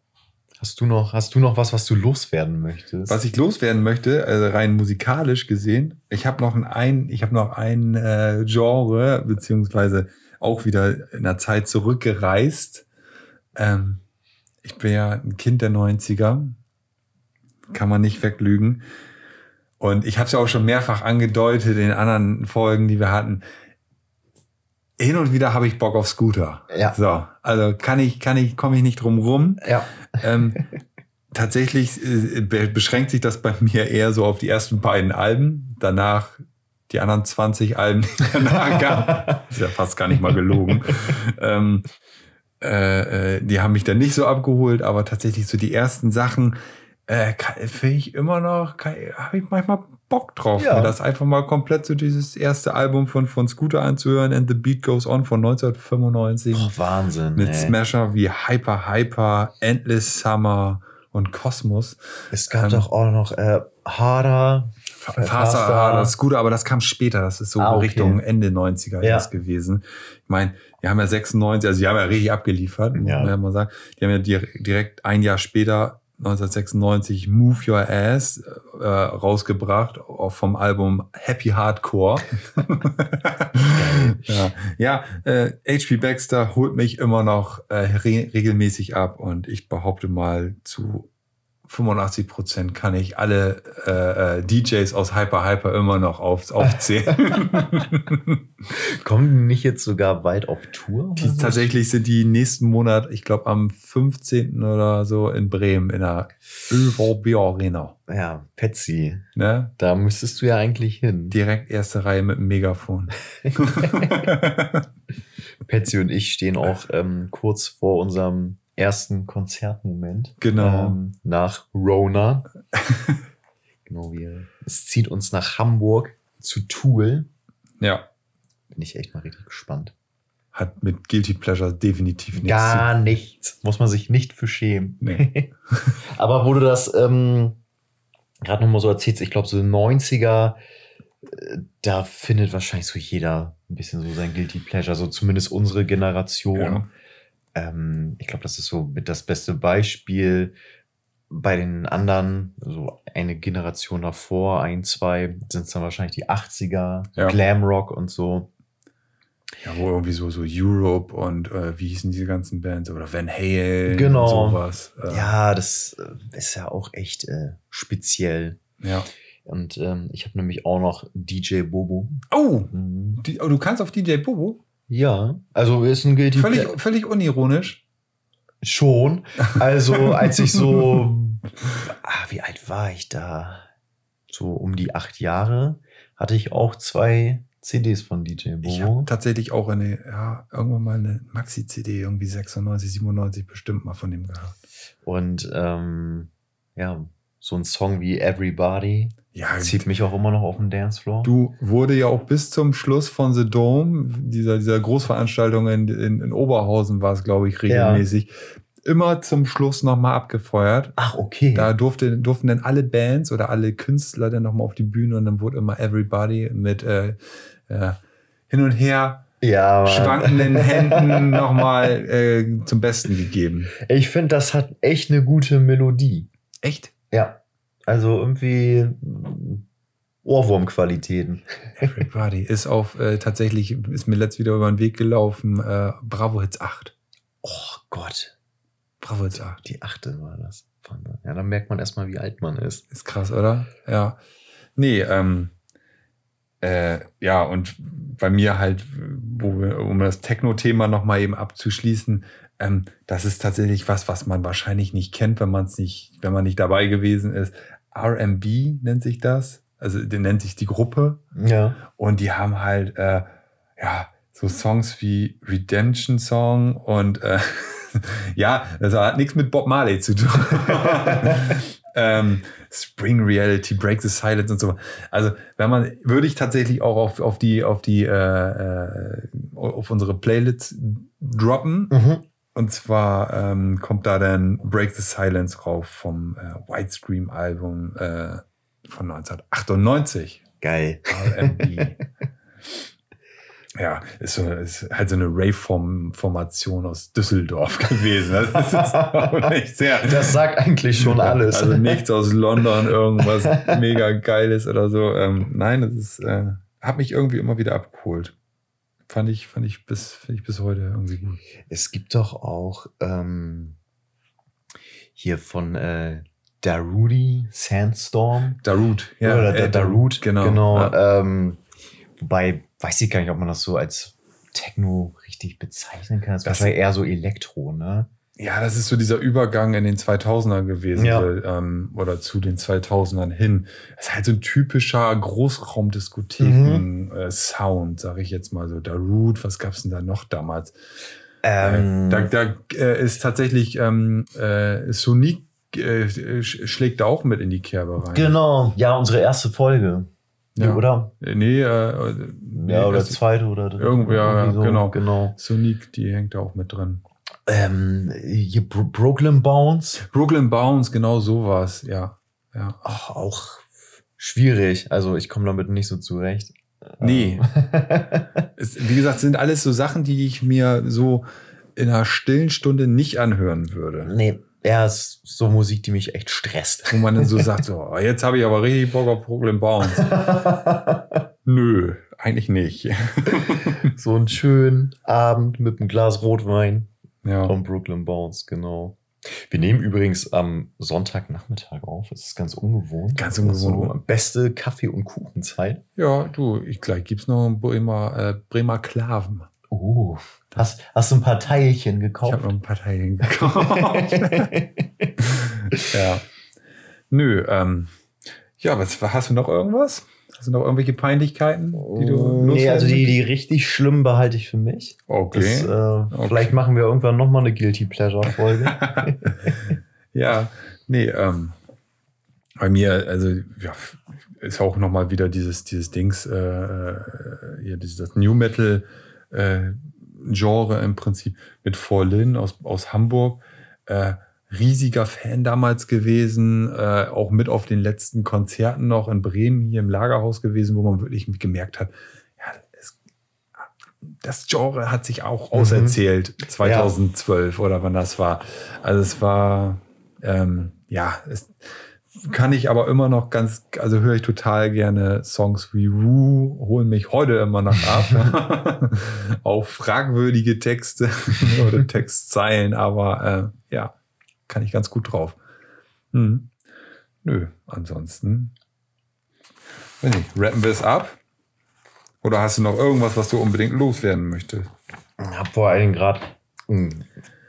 S1: Hast du noch, hast du noch was, was du loswerden möchtest?
S2: Was ich loswerden möchte, also rein musikalisch gesehen, ich habe noch ein, ich habe noch ein äh, Genre, beziehungsweise auch wieder in der Zeit zurückgereist. Ähm, ich bin ja ein Kind der 90er. Kann man nicht weglügen. Und ich habe es ja auch schon mehrfach angedeutet in anderen Folgen, die wir hatten. Hin und wieder habe ich Bock auf Scooter.
S1: Ja.
S2: So, also kann ich, kann ich, komme ich nicht drum rum.
S1: ja.
S2: Ähm, tatsächlich äh, be beschränkt sich das bei mir eher so auf die ersten beiden Alben. Danach die anderen 20 Alben, die danach kamen. Ist ja fast gar nicht mal gelogen. ähm, äh, äh, die haben mich dann nicht so abgeholt, aber tatsächlich so die ersten Sachen äh, finde ich immer noch, habe ich manchmal Bock drauf,
S1: Ja.
S2: mir das einfach mal komplett so dieses erste Album von, von Scooter anzuhören, And the Beat Goes On von 1995
S1: Oh, Wahnsinn.
S2: mit
S1: ey.
S2: Smasher wie Hyper Hyper, Endless Summer und Kosmos.
S1: Es gab
S2: Ähm,
S1: doch auch noch äh, Harder.
S2: Faster,
S1: Faster.
S2: Harder, Scooter, aber das kam später. Das ist so
S1: Ah, okay.
S2: Richtung Ende 90er
S1: Ja.
S2: gewesen. Ich meine, die haben ja 96, also die haben ja richtig abgeliefert, muss
S1: Ja.
S2: man ja mal sagen. Die haben ja dir- direkt ein Jahr später, 1996, Move Your Ass äh, rausgebracht vom Album Happy Hardcore. ja, ja äh, HP Baxter holt mich immer noch äh, re regelmäßig ab und ich behaupte mal zu 85 Prozent kann ich alle äh, äh, DJs aus Hyper Hyper immer noch auf, aufzählen.
S1: Kommen die nicht jetzt sogar weit auf Tour?
S2: die, tatsächlich sind die nächsten Monat, ich glaube am 15. oder so in Bremen in der ÖVB Arena.
S1: Ja, Petsy.
S2: Ne?
S1: Da müsstest du ja eigentlich hin.
S2: Direkt erste Reihe mit dem Megafon.
S1: Petsy und ich stehen auch ähm, kurz vor unserem ersten Konzertmoment.
S2: Genau.
S1: Ähm, nach Rona. genau, wir, es zieht uns nach Hamburg zu Tool.
S2: ja,
S1: Bin ich echt mal richtig gespannt.
S2: hat mit Guilty Pleasure definitiv nichts
S1: Gar nichts. Muss man sich nicht für schämen.
S2: Nee.
S1: Aber wo du das ähm, gerade nochmal so erzählst, ich glaube, so 90er, äh, da findet wahrscheinlich so jeder ein bisschen so sein Guilty Pleasure, so zumindest unsere Generation.
S2: Ja.
S1: Ähm, ich glaube, das ist so mit das beste Beispiel. Bei den anderen, so eine Generation davor, ein, zwei, sind es dann wahrscheinlich die 80er,
S2: Ja.
S1: Glamrock und so.
S2: Ja, wo irgendwie so, so Europe und äh, wie hießen diese ganzen Bands oder Van Halen
S1: Genau.
S2: und sowas. Äh,
S1: Ja, das äh, ist ja auch echt äh, speziell.
S2: ja.
S1: Und ähm, ich habe nämlich auch noch DJ Bobo.
S2: Oh,
S1: Mhm.
S2: die, oh, du kannst auf DJ Bobo?
S1: Ja, also ist ein Guilty
S2: Völlig,
S1: Ple-
S2: völlig unironisch.
S1: schon. Also als ich so, ah, wie alt war ich da? So um die acht Jahre hatte ich auch zwei CDs von DJ
S2: Ich
S1: Bobo.
S2: tatsächlich auch eine, ja, irgendwann mal eine Maxi-CD, irgendwie 96, 97 bestimmt mal von dem gehabt.
S1: Und ähm, ja, so ein Song wie Everybody
S2: Ja,
S1: zieht mich auch immer noch auf den Dancefloor.
S2: du wurde ja auch bis zum Schluss von The Dome, dieser, dieser Großveranstaltung in, in, in Oberhausen war es, glaube ich, regelmäßig, immer zum Schluss nochmal abgefeuert.
S1: Ach, okay.
S2: Da durfte, durften dann alle Bands oder alle Künstler dann nochmal auf die Bühne und dann wurde immer Everybody mit äh, äh, hin und her
S1: ja, Mann.
S2: schwankenden Händen nochmal äh, zum Besten gegeben.
S1: ich finde, das hat echt eine gute Melodie.
S2: Echt?
S1: Ja. Also irgendwie Ohrwurmqualitäten.
S2: Everybody ist auf äh, tatsächlich, ist mir letzt wieder über den Weg gelaufen, äh, Bravo Hits 8.
S1: Oh Gott.
S2: Bravo Hits 8.
S1: Die achte war das. Ja, dann merkt man erstmal, wie alt man ist.
S2: Ist krass, oder? Ja. Nee, ähm, äh, ja, und bei mir halt, wo wir, um das Techno-Thema nochmal eben abzuschließen, ähm, das ist tatsächlich was, was man wahrscheinlich nicht kennt, wenn man es nicht, wenn man nicht dabei gewesen ist. RMB nennt sich das. Also, der nennt sich die Gruppe.
S1: Ja.
S2: Und die haben halt, äh, ja, so Songs wie Redemption Song und äh, ja, das hat nichts mit Bob Marley zu tun. ähm, Spring Reality, Break the Silence und so. Also, wenn man, würde ich tatsächlich auch auf, auf die, auf die, äh, äh, auf unsere Playlists droppen.
S1: Mhm.
S2: Und zwar ähm, kommt da dann Break the Silence rauf vom äh, White Scream Album äh, von 1998.
S1: Geil.
S2: Ja, ist, so, ist halt so eine Rave-Formation aus Düsseldorf gewesen. Das ist auch nicht sehr.
S1: Das sagt eigentlich schon alles.
S2: Also nichts aus London, irgendwas mega Geiles oder so. Ähm, nein, das ist, äh, hat mich irgendwie immer wieder abgeholt. Fand ich, fand ich bis, finde ich bis heute irgendwie gut.
S1: Es gibt doch auch ähm, hier von äh, Darude Sandstorm.
S2: Darut,
S1: Oder
S2: äh,
S1: da, Darude,
S2: genau.
S1: genau.
S2: Ja.
S1: Ähm, wobei, weiß ich gar nicht, ob man das so als Techno richtig bezeichnen kann. Das,
S2: Das-
S1: ist eher so Elektro, ne?
S2: Ja, das ist so dieser Übergang in den 2000er gewesen
S1: Ja.
S2: so, ähm, oder zu den 2000ern hin. Das ist halt so ein typischer Großraumdiskotheken-Sound, sage ich jetzt mal so. Darude, was gab's denn da noch damals?
S1: Ähm,
S2: Äh, da da äh, ist tatsächlich ähm, äh, Sonic äh, sch- schlägt da auch mit in die Kerbe rein.
S1: genau, ja, unsere erste Folge.
S2: Ja.
S1: Oder?
S2: Äh, Nee, äh, nee,
S1: Ja, oder
S2: das-
S1: zweite oder dritte.
S2: Irgendwo, ja,
S1: Irgendwie
S2: genau.
S1: genau.
S2: Sonic, die hängt da auch mit drin.
S1: Ähm, hier Bro Brooklyn Bounce.
S2: Brooklyn Bounce, genau sowas, ja. Ja.
S1: Ach, auch schwierig. Also ich komme damit nicht so zurecht.
S2: Nee.
S1: Ähm,
S2: Es, wie gesagt, sind alles so Sachen, die ich mir so in einer stillen Stunde nicht anhören würde.
S1: nee, er ist so Musik, die mich echt stresst.
S2: Wo man dann so sagt, so, oh, jetzt habe ich aber richtig Bock auf Brooklyn Bounce. Nö, eigentlich nicht.
S1: so einen schönen Abend mit einem Glas Rotwein
S2: Ja.
S1: und Brooklyn Bounce, genau. Wir nehmen übrigens am Sonntagnachmittag auf. Das ist ganz ungewohnt.
S2: Ganz ungewohnt.
S1: So beste Kaffee- und Kuchenzeit.
S2: Ja, du, ich, gleich gibt's noch einen Bremer, äh, Bremer Klaven.
S1: Oh, hast, hast du ein paar Teilchen
S2: Ich
S1: gekauft?
S2: habe noch ein paar Teile gekauft. ja. Nö, ähm, ja, was, hast du noch irgendwas? Hast du noch irgendwelche Peinlichkeiten, die du
S1: Oh, nee, also die, die richtig schlimm behalte ich für mich.
S2: Okay.
S1: Das, äh, Vielleicht machen wir irgendwann nochmal eine Guilty Pleasure-Folge.
S2: Ja, nee, ähm, bei mir, also, ja, ist auch nochmal wieder dieses, dieses Dings, äh, äh, hier, dieses New Metal äh, Genre im Prinzip mit Forlin aus, aus Hamburg. Äh, riesiger Fan damals gewesen, äh, auch mit auf den letzten Konzerten noch in Bremen hier im Lagerhaus gewesen, wo man wirklich gemerkt hat, ja, es, das Genre hat sich auch
S1: Mhm.
S2: auserzählt, 2012 oder wann das war. Also es war, ähm, ja, es kann ich aber immer noch ganz, also höre ich total gerne Songs wie Woo, holen mich heute immer noch ab. auch fragwürdige Texte oder Textzeilen, aber äh, ja, kann ich ganz gut drauf. Hm. Nö, ansonsten. Weiß nicht, rappen wir es ab? Oder hast du noch irgendwas, was du unbedingt loswerden möchtest?
S1: Ich habe vor allen Dingen gerade ein,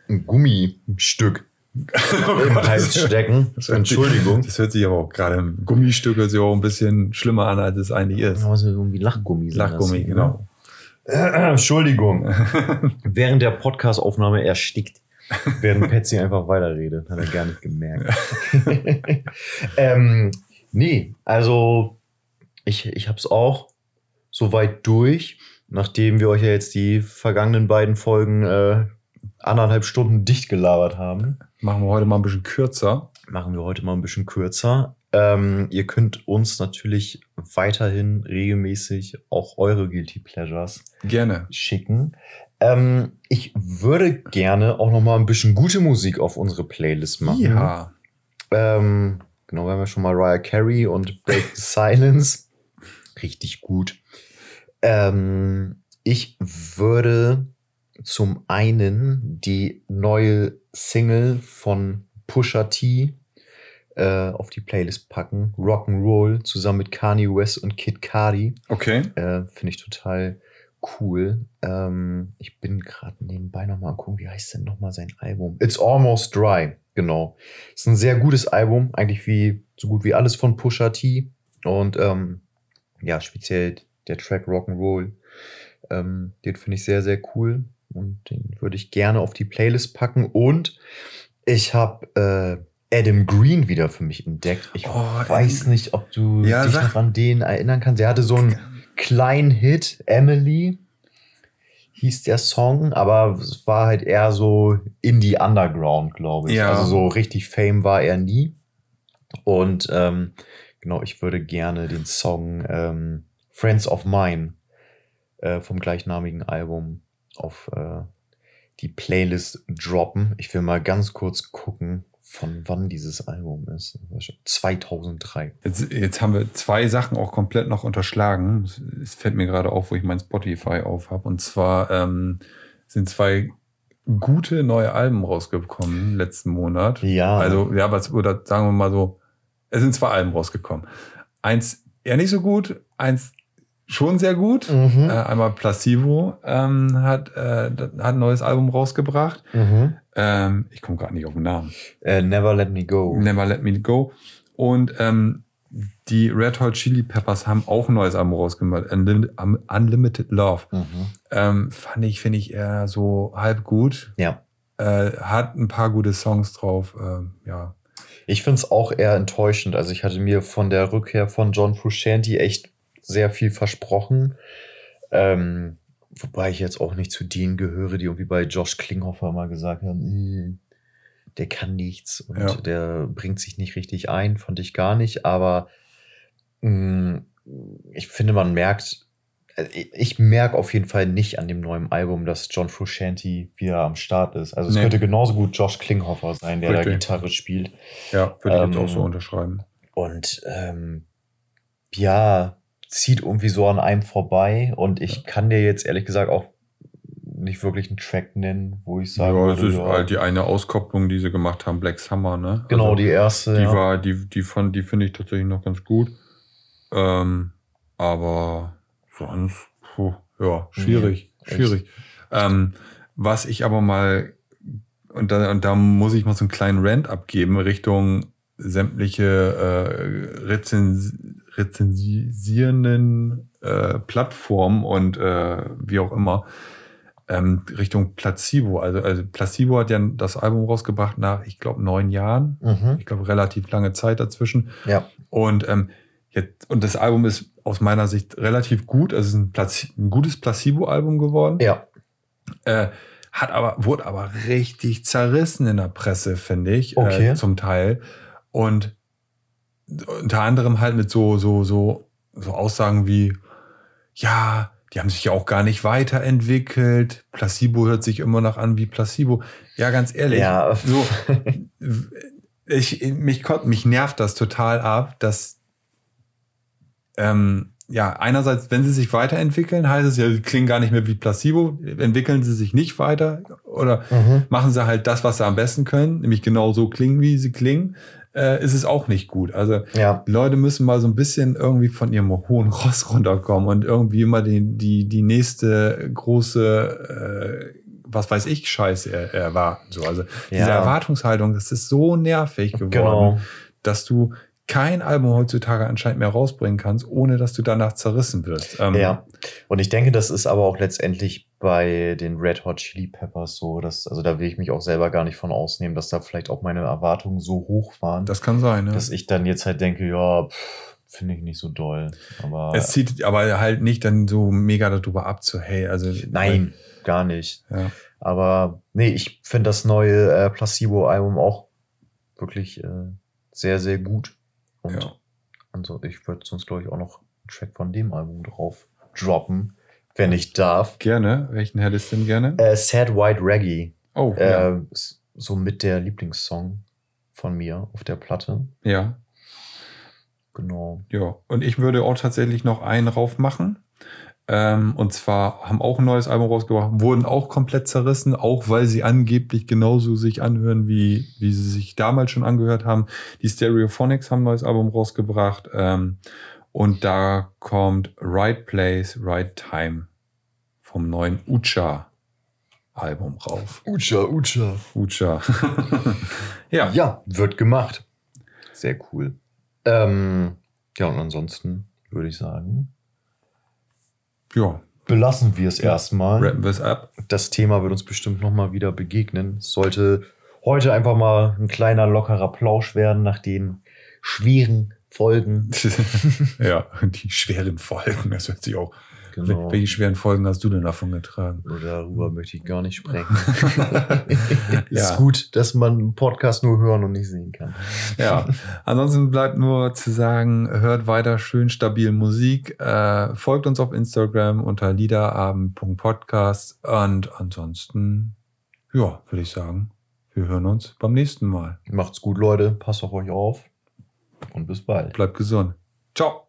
S1: ein Gummistück im Hals stecken.
S2: Das hört sich-
S1: Entschuldigung.
S2: Das hört sich aber auch gerade im Gummistück hört sich auch ein bisschen schlimmer an, als es eigentlich ist.
S1: Was irgendwie Lachgummi
S2: Lachgummi,
S1: ne?
S2: genau.
S1: Entschuldigung. Während der Podcastaufnahme erstickt. Während Patsy einfach weiterredet. Hat er gar nicht gemerkt. ähm, nee, also ich, ich habe es auch soweit durch. Nachdem wir euch ja jetzt die vergangenen beiden Folgen äh, anderthalb Stunden dicht gelabert haben,
S2: Machen wir heute mal ein bisschen kürzer.
S1: machen wir heute mal ein bisschen kürzer. Ähm, ihr könnt uns natürlich weiterhin regelmäßig auch eure Guilty Pleasures
S2: Gerne.
S1: schicken. Ähm, ich würde gerne auch noch mal ein bisschen gute Musik auf unsere Playlist machen.
S2: Ja.
S1: Ähm, genau, wir haben ja schon mal Mariah Carey und Break the Silence. Richtig gut. Ähm, ich würde zum einen die neue Single von Pusha T äh, auf die Playlist packen. Rock'n'Roll zusammen mit Kanye West und Kid Cudi.
S2: Okay.
S1: Äh, Finde ich total cool. Ähm, ich bin gerade nebenbei nochmal gucken, wie heißt denn nochmal sein Album? It's Almost Dry, genau. Ist ein sehr gutes Album, eigentlich wie so gut wie alles von Pusha T. Und ähm, ja, speziell der Track Rock'n'Roll. Ähm, den finde ich sehr, sehr cool. Und den würde ich gerne auf die Playlist packen. Und ich habe äh, Adam Green wieder für mich entdeckt. Ich
S2: Oh,
S1: weiß nicht, ob du
S2: Ja,
S1: dich noch an den erinnern kannst. Der hatte so einen kleinen Hit, Emily hieß der Song, aber es war halt eher so Indie Underground, glaube ich.
S2: Ja.
S1: Also so richtig Fame war er nie. Und ähm, genau, ich würde gerne den Song ähm, Friends of Mine äh, vom gleichnamigen Album auf äh, die Playlist droppen. Ich will mal ganz kurz gucken, von wann dieses Album ist. 2003.
S2: Jetzt, jetzt haben wir zwei Sachen auch komplett noch unterschlagen. Es- fällt mir gerade auf, wo ich mein Spotify auf habe. Und zwar ähm, sind zwei gute neue Alben rausgekommen letzten Monat.
S1: Ja.
S2: Also, ja, was, oder sagen wir mal so, es sind zwei Alben rausgekommen. Eins eher nicht so gut, eins schon sehr gut.
S1: Mhm.
S2: Äh, einmal Placebo ähm, hat, äh, hat ein neues Album rausgebracht.
S1: Mhm.
S2: Ähm, ich komme gerade nicht auf den Namen.
S1: Äh, Never Let Me Go.
S2: Never Let Me Go. Und ähm, die Red Hot Chili Peppers haben auch ein neues Album rausgemacht, Unlim- Un- Unlimited Love.
S1: Mhm.
S2: Ähm, fand ich, finde ich eher so halb gut.
S1: Ja.
S2: Äh, hat ein paar gute Songs drauf. Ähm, ja.
S1: Ich finde es auch eher enttäuschend. Also ich hatte mir von der Rückkehr von John Frusciante echt sehr viel versprochen. Ähm, wobei ich jetzt auch nicht zu denen gehöre, die irgendwie bei Josh Klinghoffer mal gesagt haben, "Hm, der kann nichts und
S2: Ja.
S1: der bringt sich nicht richtig ein, fand ich gar nicht. Aber mh, ich finde, man merkt, äh, ich merke auf jeden Fall nicht an dem neuen Album, dass John Frusciante wieder am Start ist. Also es
S2: Nee.
S1: könnte genauso gut Josh Klinghoffer sein, der da
S2: Richtig.
S1: Gitarre spielt.
S2: Ja, würde ich jetzt
S1: Ähm,
S2: auch so unterschreiben.
S1: Und ähm, ja, zieht irgendwie so an einem vorbei. Und ich kann dir jetzt ehrlich gesagt auch nicht wirklich einen Track nennen, wo ich sagen
S2: Ja,
S1: würde,
S2: ist
S1: ja,
S2: halt die eine Auskopplung, die sie gemacht haben, Black Summer, ne?
S1: genau
S2: Also,
S1: die erste.
S2: Die
S1: ja.
S2: war, die, die fand, die finde ich tatsächlich noch ganz gut. Ähm, aber sonst, puh, ja, schwierig,
S1: Nee,
S2: schwierig. Ähm, was ich aber mal, und da, und da muss ich mal so einen kleinen Rant abgeben Richtung sämtliche äh, Rezens rezensierenden äh, Plattformen und äh, wie auch immer. Ähm, Richtung Placebo. Also, also Placebo hat ja das Album rausgebracht nach, ich glaube, neun Jahren
S1: Mhm.
S2: ich glaube, relativ lange Zeit dazwischen.
S1: Ja.
S2: Und, ähm, jetzt, und das Album ist aus meiner Sicht relativ gut. Also es ist ein, Placi ein gutes Placebo-Album geworden.
S1: Ja.
S2: Äh, hat aber, wurde aber richtig zerrissen in der Presse, finde ich,
S1: Okay.
S2: äh, zum Teil. Und unter anderem halt mit so, so, so, so Aussagen wie, ja, die haben sich ja auch gar nicht weiterentwickelt. Placebo hört sich immer noch an wie Placebo. Ja, ganz ehrlich.
S1: Ja.
S2: So, ich, mich, mich nervt das total ab, dass ähm, ja, einerseits, wenn sie sich weiterentwickeln, heißt es ja, sie klingen gar nicht mehr wie Placebo. Entwickeln sie sich nicht weiter oder
S1: Mhm.
S2: machen sie halt das, was sie am besten können, nämlich genau so klingen, wie sie klingen, äh, ist es auch nicht gut. Also
S1: Ja.
S2: Leute müssen mal so ein bisschen irgendwie von ihrem hohen Ross runterkommen und irgendwie immer die, die, die nächste große, äh, was weiß ich, Scheiße er, erwarten. So, also diese
S1: Ja.
S2: Erwartungshaltung, das ist so nervig geworden,
S1: Genau.
S2: dass du kein Album heutzutage anscheinend mehr rausbringen kannst, ohne dass du danach zerrissen wirst. Ähm,
S1: Ja. Und ich denke, das ist aber auch letztendlich bei den Red Hot Chili Peppers so, dass, also da will ich mich auch selber gar nicht von ausnehmen, dass da vielleicht auch meine Erwartungen so hoch waren,
S2: Das kann sein, ja.
S1: dass ich dann jetzt halt denke, ja, finde ich nicht so doll. Aber
S2: es zieht aber halt nicht dann so mega darüber ab, so hey, also
S1: nein, gar nicht.
S2: Ja.
S1: Aber nee, ich finde das neue äh, Placebo-Album auch wirklich äh, sehr, sehr gut. Und
S2: Ja.
S1: also ich würde sonst, glaube ich, auch noch einen Track von dem Album drauf droppen, wenn ich darf.
S2: Gerne. Welchen hättest du denn gerne?
S1: Äh, Sad White Reggae.
S2: oh, ja.
S1: Äh, ist so mit der Lieblingssong von mir auf der Platte.
S2: ja.
S1: Genau.
S2: Ja, und ich würde auch tatsächlich noch einen rauf machen. Ähm, und zwar haben auch ein neues Album rausgebracht, wurden auch komplett zerrissen, auch weil sie angeblich genauso sich anhören, wie, wie sie sich damals schon angehört haben. Die Stereophonics haben ein neues Album rausgebracht. Ähm, und da kommt Right Place, Right Time vom neuen Ucha Album rauf.
S1: Ucha, Ucha.
S2: Ucha. ja.
S1: Ja, wird gemacht. Sehr cool. Ähm, ja, und ansonsten würde ich sagen,
S2: Ja.
S1: belassen wir es
S2: Ja.
S1: erstmal.
S2: Rappen wir es ab.
S1: Das Thema wird uns bestimmt nochmal wieder begegnen. Es sollte heute einfach mal ein kleiner, lockerer Plausch werden nach den schweren Folgen.
S2: ja, die schweren Folgen, das hört sich auch.
S1: Genau.
S2: Welche schweren Folgen hast du denn davon getragen?
S1: Darüber möchte ich gar nicht sprechen.
S2: Ja.
S1: Ist gut, dass man einen Podcast nur hören und nicht sehen kann.
S2: Ja, ansonsten bleibt nur zu sagen, hört weiter schön stabil Musik, äh, folgt uns auf Instagram unter liederabend.podcast und ansonsten, ja, würde ich sagen, wir hören uns beim nächsten Mal.
S1: Macht's gut, Leute. Passt auf euch auf. Und bis bald.
S2: Bleibt gesund. Ciao.